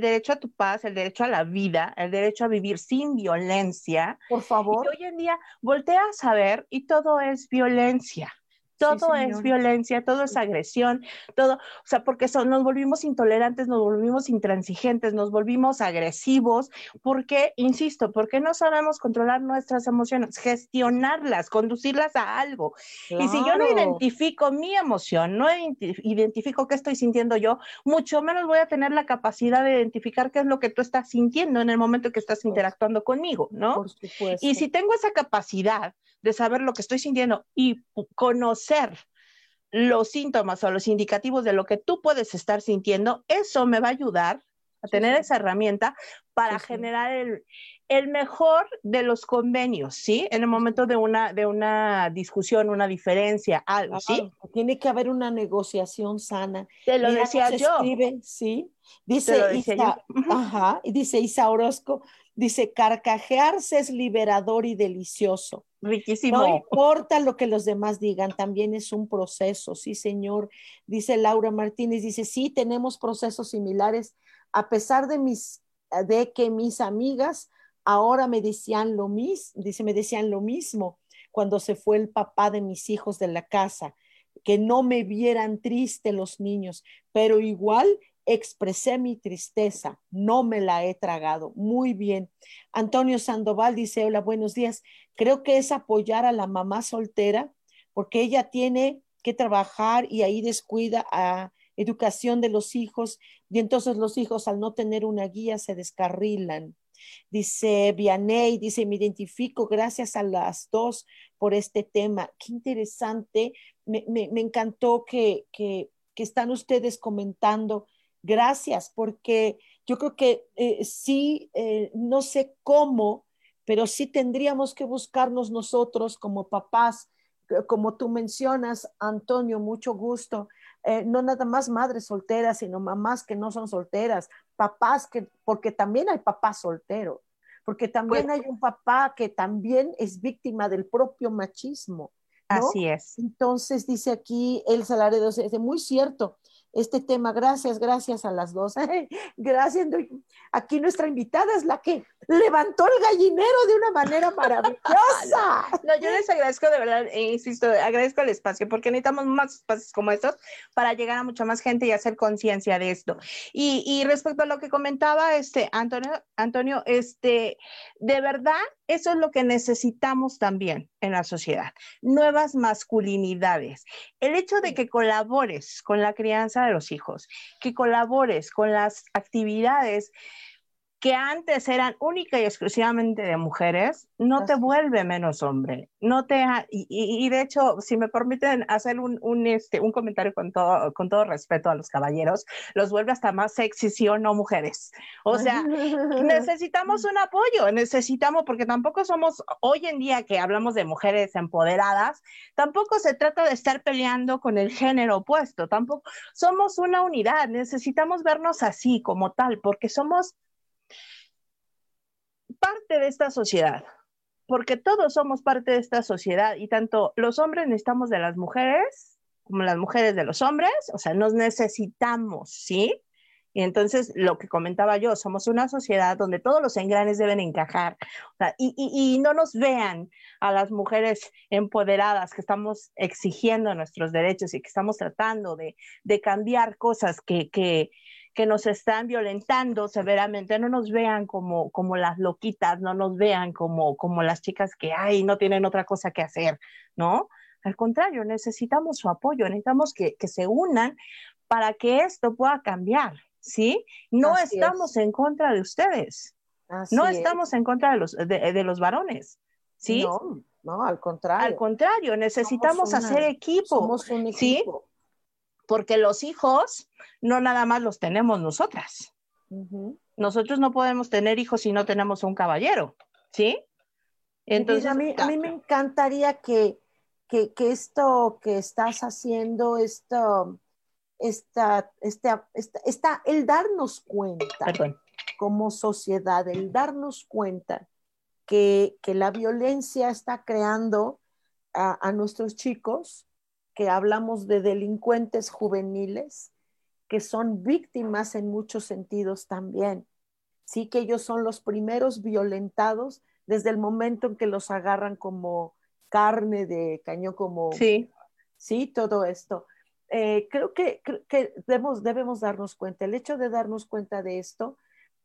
derecho a tu paz, el derecho a la vida, el derecho a vivir sin violencia. Por favor. Y hoy en día volteas a ver y todo es violencia. Todo es violencia, todo es agresión, todo, o sea, porque nos volvimos intolerantes, nos volvimos intransigentes, nos volvimos agresivos, porque, insisto, porque no sabemos controlar nuestras emociones, gestionarlas, conducirlas a algo. Y si yo no identifico mi emoción, no identifico qué estoy sintiendo yo, mucho menos voy a tener la capacidad de identificar qué es lo que tú estás sintiendo en el momento que estás interactuando conmigo, ¿no? Por supuesto. Y si tengo esa capacidad de saber lo que estoy sintiendo y conocer los síntomas o los indicativos de lo que tú puedes estar sintiendo, eso me va a ayudar a tener esa herramienta para generar el, el, mejor de los convenios, ¿sí? En el momento de una, de una discusión, una diferencia, algo, ¿sí? Tiene que haber una negociación sana. Te lo decía yo. ¿sí? Dice Isa, ajá, dice Isa Orozco, dice, carcajearse es liberador y delicioso. Riquísimo. No importa lo que los demás digan, también es un proceso, sí, señor. Dice Laura Martínez, dice, sí, tenemos procesos similares, a pesar de, mis, de que mis amigas ahora me decían lo mismo, dice, me decían lo mismo cuando se fue el papá de mis hijos de la casa, que no me vieran triste los niños, pero igual expresé mi tristeza, no me la he tragado. Muy bien. Antonio Sandoval dice, hola, buenos días. Creo que es apoyar a la mamá soltera porque ella tiene que trabajar y ahí descuida a educación de los hijos y entonces los hijos al no tener una guía se descarrilan. Dice Vianey, dice, me identifico gracias a las dos por este tema. Qué interesante. Me, encantó que, que, que están ustedes comentando Gracias, porque yo creo que eh, sí, eh, no sé cómo, pero sí tendríamos que buscarnos nosotros como papás, como tú mencionas, Antonio, mucho gusto. Eh, no nada más madres solteras, sino mamás que no son solteras, papás que, porque también hay papás solteros, porque también hay un papá que también es víctima del propio machismo. Así es. Entonces dice aquí el salario, es muy cierto este tema. Gracias, gracias a las dos. <laughs> gracias. Aquí nuestra invitada es la que levantó el gallinero de una manera maravillosa. <laughs> no, yo les agradezco de verdad, e insisto, agradezco el espacio porque necesitamos más espacios como estos para llegar a mucha más gente y hacer conciencia de esto. Y, y, respecto a lo que comentaba este Antonio, Antonio, este, de verdad, eso es lo que necesitamos también en la sociedad, nuevas masculinidades. El hecho de que colabores con la crianza de los hijos, que colabores con las actividades que antes eran única y exclusivamente de mujeres, no te vuelve menos hombre. No te y, de hecho, si me permiten hacer un, un, este, un comentario con todo, con todo respeto a los caballeros, los vuelve hasta más sexy, sí o no mujeres. O sea, <laughs> necesitamos un apoyo, necesitamos, porque tampoco somos, hoy en día que hablamos de mujeres empoderadas, tampoco se trata de estar peleando con el género opuesto, tampoco somos una unidad, necesitamos vernos así como tal, porque somos parte de esta sociedad, porque todos somos parte de esta sociedad y tanto los hombres necesitamos de las mujeres como las mujeres de los hombres, o sea, nos necesitamos, ¿sí? Y entonces, lo que comentaba yo, somos una sociedad donde todos los engranes deben encajar y, no nos vean a las mujeres empoderadas que estamos exigiendo nuestros derechos y que estamos tratando de, cambiar cosas que, que nos están violentando severamente, no nos vean como, como las loquitas, no nos vean como, como las chicas que, ay, no tienen otra cosa que hacer, ¿no? Al contrario, necesitamos su apoyo, necesitamos que, que se unan para que esto pueda cambiar, ¿sí? No estamos en contra de ustedes, no estamos en contra de los, de, los varones, ¿sí? No, no, al contrario. Al contrario, necesitamos hacer equipo, somos un equipo. ¿sí? Porque los hijos no nada más los tenemos nosotras. Nosotros no podemos tener hijos si no tenemos un caballero, ¿sí? Entonces, a mí, a mí me encantaría que, que, esto que estás haciendo, esto, esta, esta, esta, el darnos cuenta como sociedad, el darnos cuenta que, la violencia está creando a, a nuestros chicos, que hablamos de delincuentes juveniles que son víctimas en muchos sentidos también. Sí que ellos son los primeros violentados desde el momento en que los agarran como carne de cañón, como... Sí. Sí, todo esto. Eh, creo que, que debemos, debemos darnos cuenta. El hecho de darnos cuenta de esto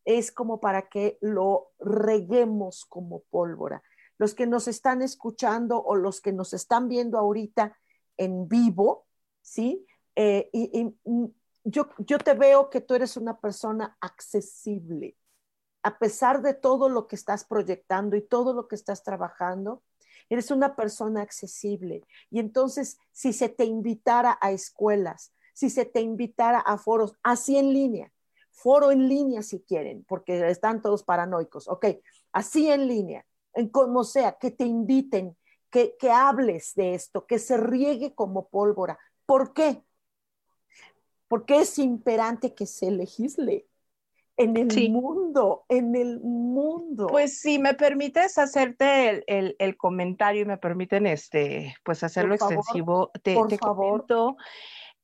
es como para que lo reguemos como pólvora. Los que nos están escuchando o los que nos están viendo ahorita en vivo, ¿sí? Eh, y, yo, yo te veo que tú eres una persona accesible. A pesar de todo lo que estás proyectando y todo lo que estás trabajando, eres una persona accesible. Y entonces, si se te invitara a escuelas, si se te invitara a foros, así en línea, foro en línea si quieren, porque están todos paranoicos, ok, así en línea, en como sea, que te inviten que, hables de esto, que se riegue como pólvora. ¿Por qué? Porque es imperante que se legisle en el mundo, en el mundo. Pues si me permites hacerte el, comentario y me permiten este, pues hacerlo extensivo, te, por favor.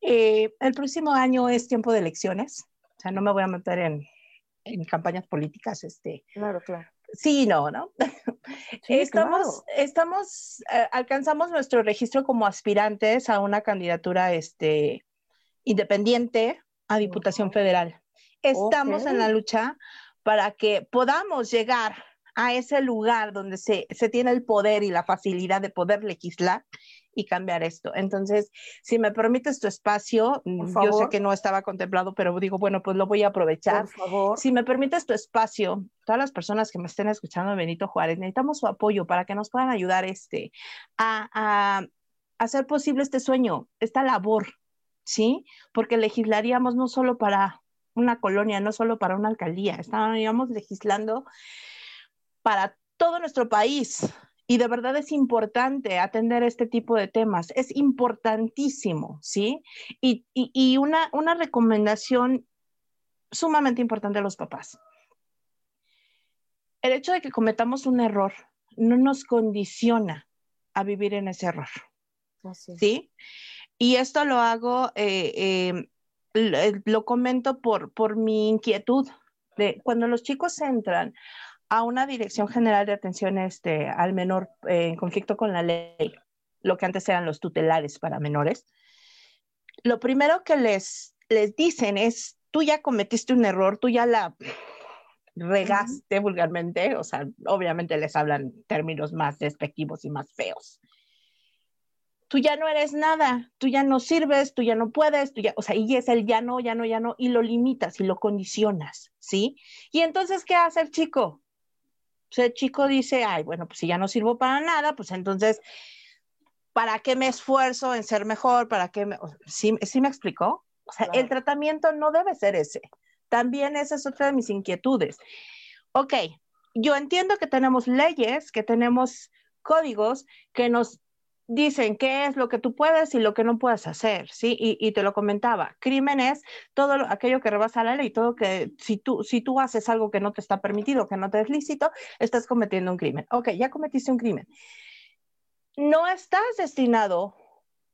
Eh, el próximo año es tiempo de elecciones, o sea, no me voy a meter en, en campañas políticas, este, claro, claro sí, no, ¿no? <laughs> estamos, estamos, eh, alcanzamos nuestro registro como aspirantes a una candidatura este, independiente a Diputación Federal. Estamos en la lucha para que podamos llegar a ese lugar donde se, se tiene el poder y la facilidad de poder legislar y cambiar esto. Entonces, si me permites tu espacio, mm, yo sé que no estaba contemplado, pero digo, bueno, pues lo voy a aprovechar. Por favor. Si me permites tu espacio, todas las personas que me estén escuchando, Benito Juárez, necesitamos su apoyo para que nos puedan ayudar este, a, a hacer posible este sueño, esta labor, ¿sí? Porque legislaríamos no solo para una colonia, no solo para una alcaldía, estaríamos legislando para todo nuestro país, y de verdad es importante atender este tipo de temas, es importantísimo, ¿sí? Y, una, una recomendación sumamente importante a los papás. El hecho de que cometamos un error no nos condiciona a vivir en ese error. ¿Sí? Y esto lo hago, eh, eh, lo, comento por, por mi inquietud de cuando los chicos entran a una Dirección General de Atención este, al Menor eh, en conflicto con la ley, lo que antes eran los tutelares para menores, lo primero que les, les dicen es, tú ya cometiste un error, tú ya la regaste vulgarmente, o sea, obviamente les hablan términos más despectivos y más feos. Tú ya no eres nada, tú ya no sirves, tú ya no puedes, tú ya, o sea, y es el ya no, ya no, ya no, y lo limitas y lo condicionas, ¿sí? Y entonces, ¿qué hace el chico? El chico dice, ay, bueno, pues si ya no sirvo para nada, pues entonces, ¿para qué me esfuerzo en ser mejor? ¿Para qué me... ¿Sí, ¿sí me explicó? O sea, el tratamiento no debe ser ese. También esa es otra de mis inquietudes. Ok, yo entiendo que tenemos leyes, que tenemos códigos que nos dicen qué es lo que tú puedes y lo que no puedes hacer, ¿sí? Y, te lo comentaba, crimen es todo aquello que rebasa la ley, todo que si tú, si tú haces algo que no te está permitido, que no te es lícito, estás cometiendo un crimen. Ok, ya cometiste un crimen. No estás destinado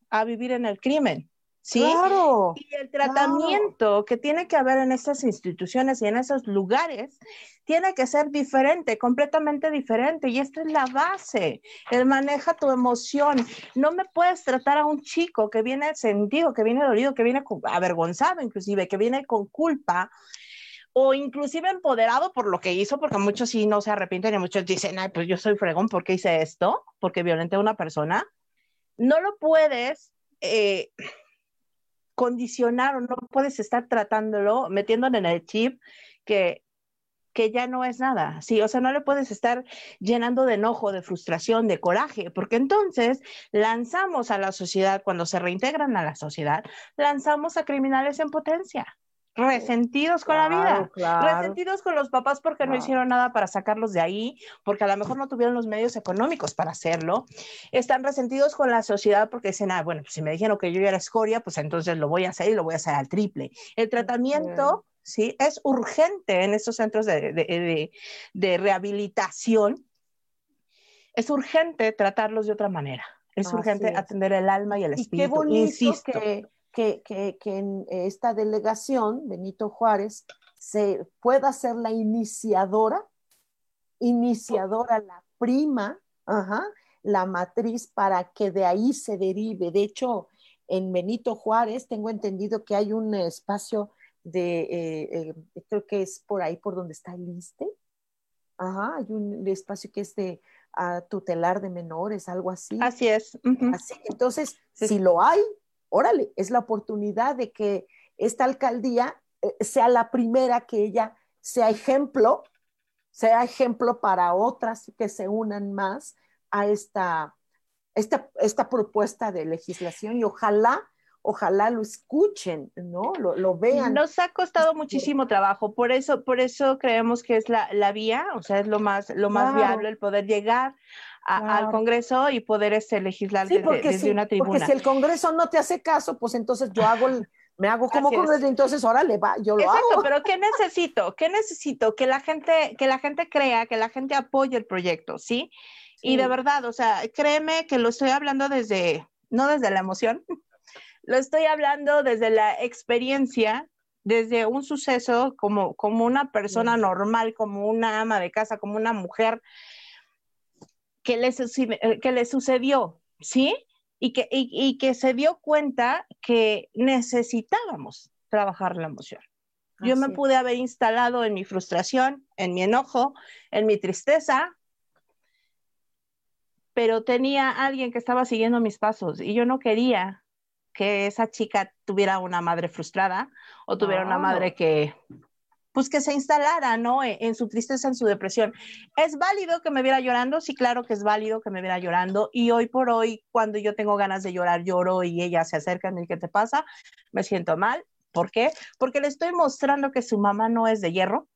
a vivir en el crimen. ¿Sí? Claro. Y el tratamiento que tiene que haber en estas instituciones y en esos lugares tiene que ser diferente, completamente diferente. Y esta es la base. El maneja tu emoción. No me puedes tratar a un chico que viene sentido, que viene dolido, que viene avergonzado inclusive, que viene con culpa o inclusive empoderado por lo que hizo, porque muchos sí no se arrepienten y muchos dicen, ay, pues yo soy fregón, ¿por qué hice esto? Porque violenté a una persona. No lo puedes eh, condicionar o no puedes estar tratándolo, metiéndole en el chip que, que ya no es nada, sí, o sea, no le puedes estar llenando de enojo, de frustración, de coraje, porque entonces lanzamos a la sociedad, cuando se reintegran a la sociedad, lanzamos a criminales en potencia resentidos con la vida, resentidos con los papás porque no hicieron nada para sacarlos de ahí, porque a lo mejor no tuvieron los medios económicos para hacerlo, están resentidos con la sociedad porque dicen, ah, bueno, pues si me dijeron que yo era escoria, pues entonces lo voy a hacer y lo voy a hacer al triple. El tratamiento, sí, es urgente en estos centros de, de, de, rehabilitación, es urgente tratarlos de otra manera. Es urgente atender el alma y el espíritu. Y qué bonito Insisto. que que, en esta delegación, Benito Juárez, se pueda ser la iniciadora, iniciadora, la prima, la matriz para que de ahí se derive. De hecho, en Benito Juárez tengo entendido que hay un espacio de, eh, eh, creo que es por ahí por donde está el ISTE. Ajá, hay un espacio que es de ah, tutelar de menores, algo así. Así es. así, entonces, si lo hay, órale, es la oportunidad de que esta alcaldía eh, sea la primera que ella sea ejemplo, sea ejemplo para otras que se unan más a esta, esta, esta propuesta de legislación y ojalá ojalá lo escuchen, ¿no? Lo, vean. Nos ha costado muchísimo trabajo, por eso, por eso creemos que es la, vía, o sea, es lo más, lo más viable el poder llegar al Congreso y poder este, legislar desde, una tribuna. Porque si el Congreso no te hace caso, pues entonces yo hago me hago como Congreso, entonces ahora le va, yo lo Exacto, pero ¿qué necesito? ¿Qué necesito? Que la gente, que la gente crea, que la gente apoye el proyecto, ¿sí? Y de verdad, o sea, créeme que lo estoy hablando desde, no desde la emoción, <laughs> lo estoy hablando desde la experiencia, desde un suceso como, como una persona normal, como una ama de casa, como una mujer que le, eh, que le sucedió, ¿sí? Y que, y, que se dio cuenta que necesitábamos trabajar la emoción. Yo me pude haber instalado en mi frustración, en mi enojo, en mi tristeza, pero tenía alguien que estaba siguiendo mis pasos y yo no quería que esa chica tuviera una madre frustrada o tuviera una madre que, pues que se instalara, ¿no? E, en, su tristeza, en su depresión. ¿Es válido que me viera llorando? Sí, claro que es válido que me viera llorando. Y hoy por hoy, cuando yo tengo ganas de llorar, lloro y ella se acerca y me ¿qué te pasa? Me siento mal. ¿Por qué? Porque le estoy mostrando que su mamá no es de hierro.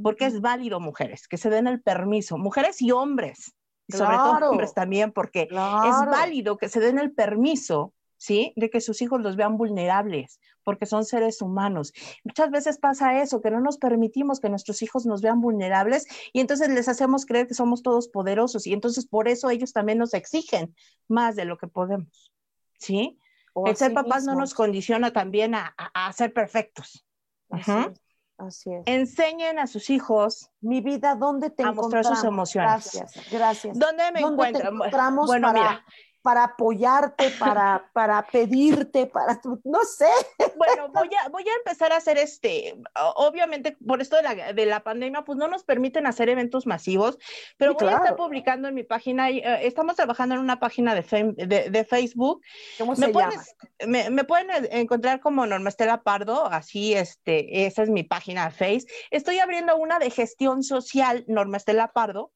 Porque es válido, mujeres, que se den el permiso. Mujeres y hombres. Sobre todo hombres también, porque es válido que se den el permiso ¿sí? De que sus hijos los vean vulnerables, porque son seres humanos. Muchas veces pasa eso, que no nos permitimos que nuestros hijos nos vean vulnerables y entonces les hacemos creer que somos todos poderosos y entonces por eso ellos también nos exigen más de lo que podemos, ¿sí? El ser papás no nos condiciona también a, ser perfectos. Así es. Enseñen a sus hijos. Mi vida, ¿dónde te a mostrar sus emociones. Gracias, gracias. ¿Dónde me encuentran? bueno, mira para apoyarte, para, <laughs> para pedirte, para, no sé. Bueno, voy a, voy a empezar a hacer este, obviamente por esto de la, de la pandemia, pues no nos permiten hacer eventos masivos, pero voy a estar publicando en mi página, eh, estamos trabajando en una página de, de, Facebook. ¿Cómo se me llama? me, me, pueden encontrar como Norma Estela Pardo, así, este, esa es mi página de Face. Estoy abriendo una de gestión social, Norma Estela Pardo,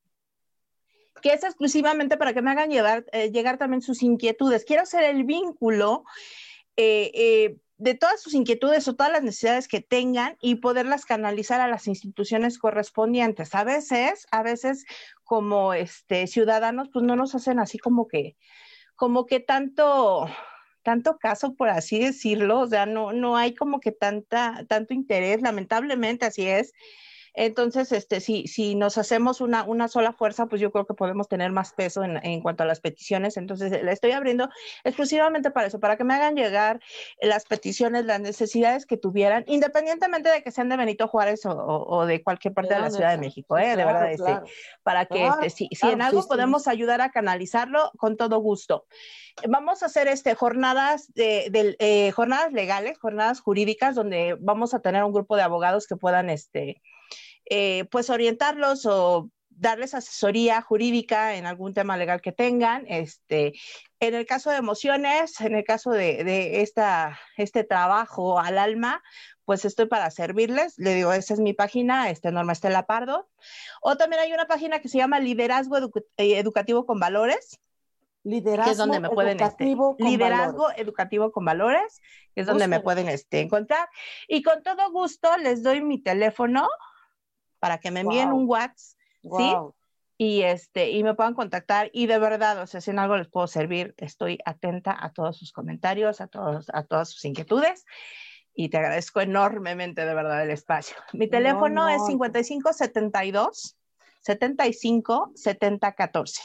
que es exclusivamente para que me hagan llevar, eh, llegar también sus inquietudes. Quiero hacer el vínculo eh, eh, de todas sus inquietudes o todas las necesidades que tengan y poderlas canalizar a las instituciones correspondientes. A veces, a veces como este, ciudadanos, pues no nos hacen así como que, como que tanto, tanto caso, por así decirlo, o sea, no, no hay como que tanta, tanto interés, lamentablemente así es. Entonces, este, si, si nos hacemos una, una sola fuerza, pues yo creo que podemos tener más peso en, en cuanto a las peticiones. Entonces, la estoy abriendo exclusivamente para eso, para que me hagan llegar las peticiones, las necesidades que tuvieran, independientemente de que sean de Benito Juárez o, o, de cualquier parte de, la Ciudad de México, ¿eh? de verdad, este, para que este, si, si, en algo podemos ayudar a canalizarlo, con todo gusto. Vamos a hacer este, jornadas, de, de eh, jornadas legales, jornadas jurídicas, donde vamos a tener un grupo de abogados que puedan este, eh, pues orientarlos o darles asesoría jurídica en algún tema legal que tengan. Este, en el caso de emociones, en el caso de, de esta, este trabajo al alma, pues estoy para servirles. Le digo, esa es mi página, este Norma Estela Pardo. O también hay una página que se llama Liderazgo eh, Educativo con Valores. Liderazgo es donde me pueden este, educativo con liderazgo educativo con valores, que es donde me pueden este, encontrar. Y con todo gusto les doy mi teléfono para que me envíen Wow. un WhatsApp, ¿sí? Wow. Y, este, y me puedan contactar. Y de verdad, o sea, si en algo les puedo servir, estoy atenta a todos sus comentarios, a, todos, a todas sus inquietudes. Y te agradezco enormemente, de verdad, el espacio. Mi teléfono no. es 5572 75 70 14.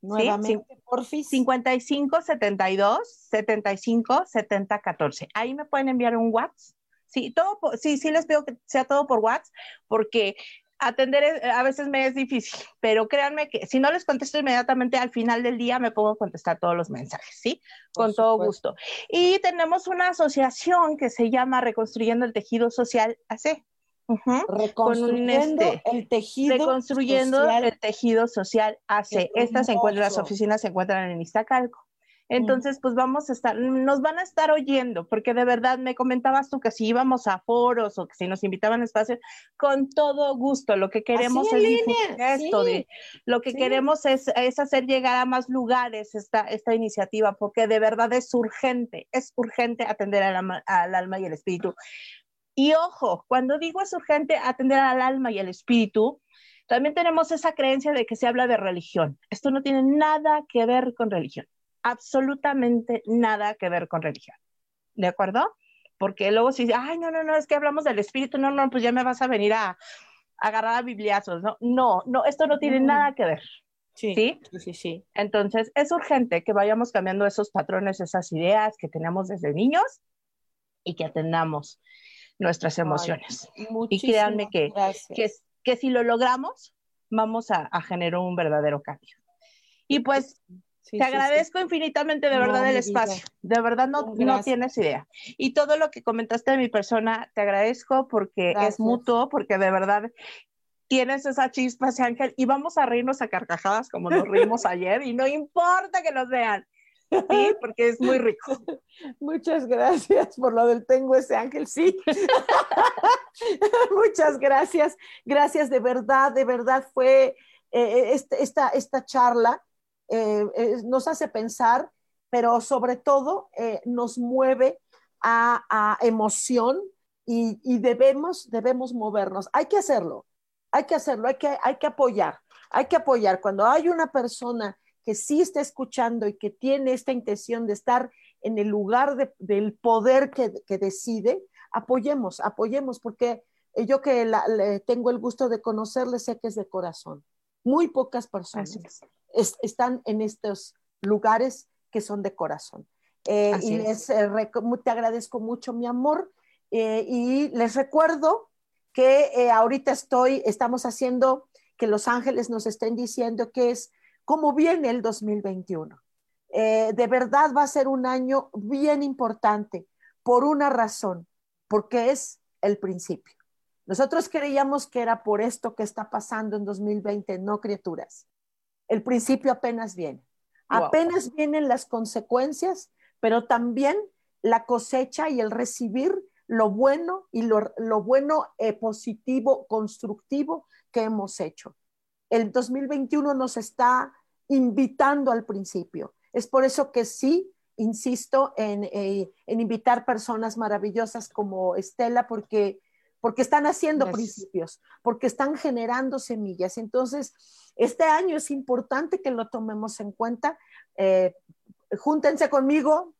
Nuevamente, porfis. 55 72 75 70 14. Ahí me pueden enviar un WhatsApp. Sí, todo por- sí, sí les pido que sea todo por WhatsApp, porque atender es- a veces me es difícil, <laughs> pero créanme que si no les contesto inmediatamente al final del día, me puedo contestar todos los mensajes, ¿sí? Por Con todo supuesto. gusto. Y tenemos una asociación que se llama Reconstruyendo el Tejido Social AC. Reconstruyendo este, el tejido Reconstruyendo social. el tejido social AC. Estas se encuentran, las oficinas se encuentran en Iztacalco. Entonces, pues vamos a estar, nos van a estar oyendo, porque de verdad me comentabas tú que si íbamos a foros o que si nos invitaban a espacios, con todo gusto. Lo que queremos es esto, sí. de, lo que Sí. queremos es, es hacer llegar a más lugares esta, esta iniciativa, porque de verdad es urgente, es urgente atender al alma, al alma y el espíritu. Y ojo, cuando digo es urgente atender al alma y al espíritu, también tenemos esa creencia de que se habla de religión. Esto no tiene nada que ver con religión, absolutamente nada que ver con religión. ¿De acuerdo? Porque luego si, ay, no, no, no, es que hablamos del espíritu, no, no, pues ya me vas a venir a, a agarrar a bibliazos, ¿no? No, no, esto no tiene Mm. nada que ver. Sí, ¿Sí? sí, sí. Entonces, es urgente que vayamos cambiando esos patrones, esas ideas que tenemos desde niños y que atendamos nuestras Ay, emociones. Muchísimas créanme que-. Que, que si lo logramos, vamos a, a generar un verdadero cambio. Y pues Sí, te sí, sí. agradezco infinitamente de No, verdad el espacio. De verdad no, no tienes idea. Y todo lo que comentaste de mi persona, te agradezco porque Gracias. es mutuo, porque de verdad tienes esa chispa, ese ángel, y vamos a reírnos a carcajadas como nos reímos <laughs> ayer, y no importa que nos vean, ¿sí? Porque es muy rico. <laughs> Muchas gracias por lo del tengo ese ángel, sí. <laughs> Muchas gracias. Gracias de verdad, de verdad fue eh, este- esta, esta charla eh, nos hace pensar, pero sobre todo eh, nos mueve a, a emoción y, y debemos, debemos movernos. Hay que hacerlo, hay que hacerlo, hay que, hay que apoyar, hay que apoyar. Cuando hay una persona que sí está escuchando y que tiene esta intención de estar en el lugar de- del poder que, que decide, apoyemos, apoyemos, porque eh, yo que la- le tengo el gusto de conocerle, sé que es de corazón. Muy pocas personas es. es- están en estos lugares que son de corazón. Eh, y es. les, eh, te agradezco mucho, mi amor, eh, y les recuerdo que ahorita estoy, estamos haciendo que los ángeles nos estén diciendo que es cómo viene el 2021. Eh, de verdad va a ser un año bien importante por una razón, porque es el principio. Nosotros creíamos que era por esto que está pasando en 2020, no criaturas. El principio apenas viene. Apenas vienen las consecuencias, pero también la cosecha y el recibir lo bueno y lo, bueno eh, positivo, constructivo que hemos hecho. El 2021 nos está invitando al principio. Es por eso que sí, insisto en, eh, invitar personas maravillosas como Estela, porque, porque están haciendo principios, porque están generando semillas. Entonces, este año es importante que lo tomemos en cuenta. Eh, júntense conmigo,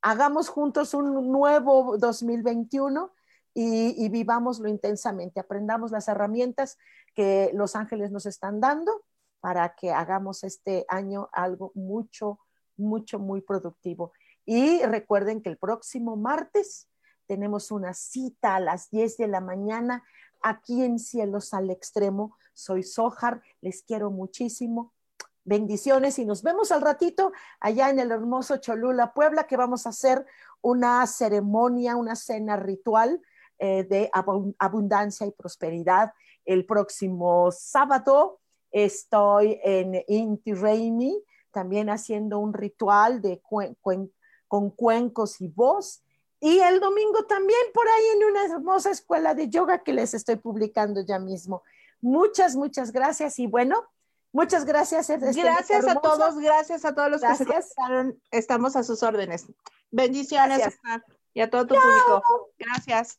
hagamos juntos un nuevo 2021 y, y vivámoslo intensamente. Aprendamos las herramientas que los ángeles nos están dando para que hagamos este año algo mucho, mucho, muy productivo. Y recuerden que el próximo martes tenemos una cita a las 10 de la mañana aquí en Cielos al Extremo soy Sojar, les quiero muchísimo. Bendiciones y nos vemos al ratito allá en el hermoso Cholula, Puebla, que vamos a hacer una ceremonia, una cena ritual eh, de abundancia y prosperidad. El próximo sábado estoy en Inti Raimi, también haciendo un ritual de con cuencos y voz. Y el domingo también por ahí en una hermosa escuela de yoga que les estoy publicando ya mismo. Muchas, muchas gracias y bueno, muchas gracias. Gracias a todos, gracias a todos los que se conectaron. Estamos a sus órdenes. Bendiciones y a todo tu público. Gracias.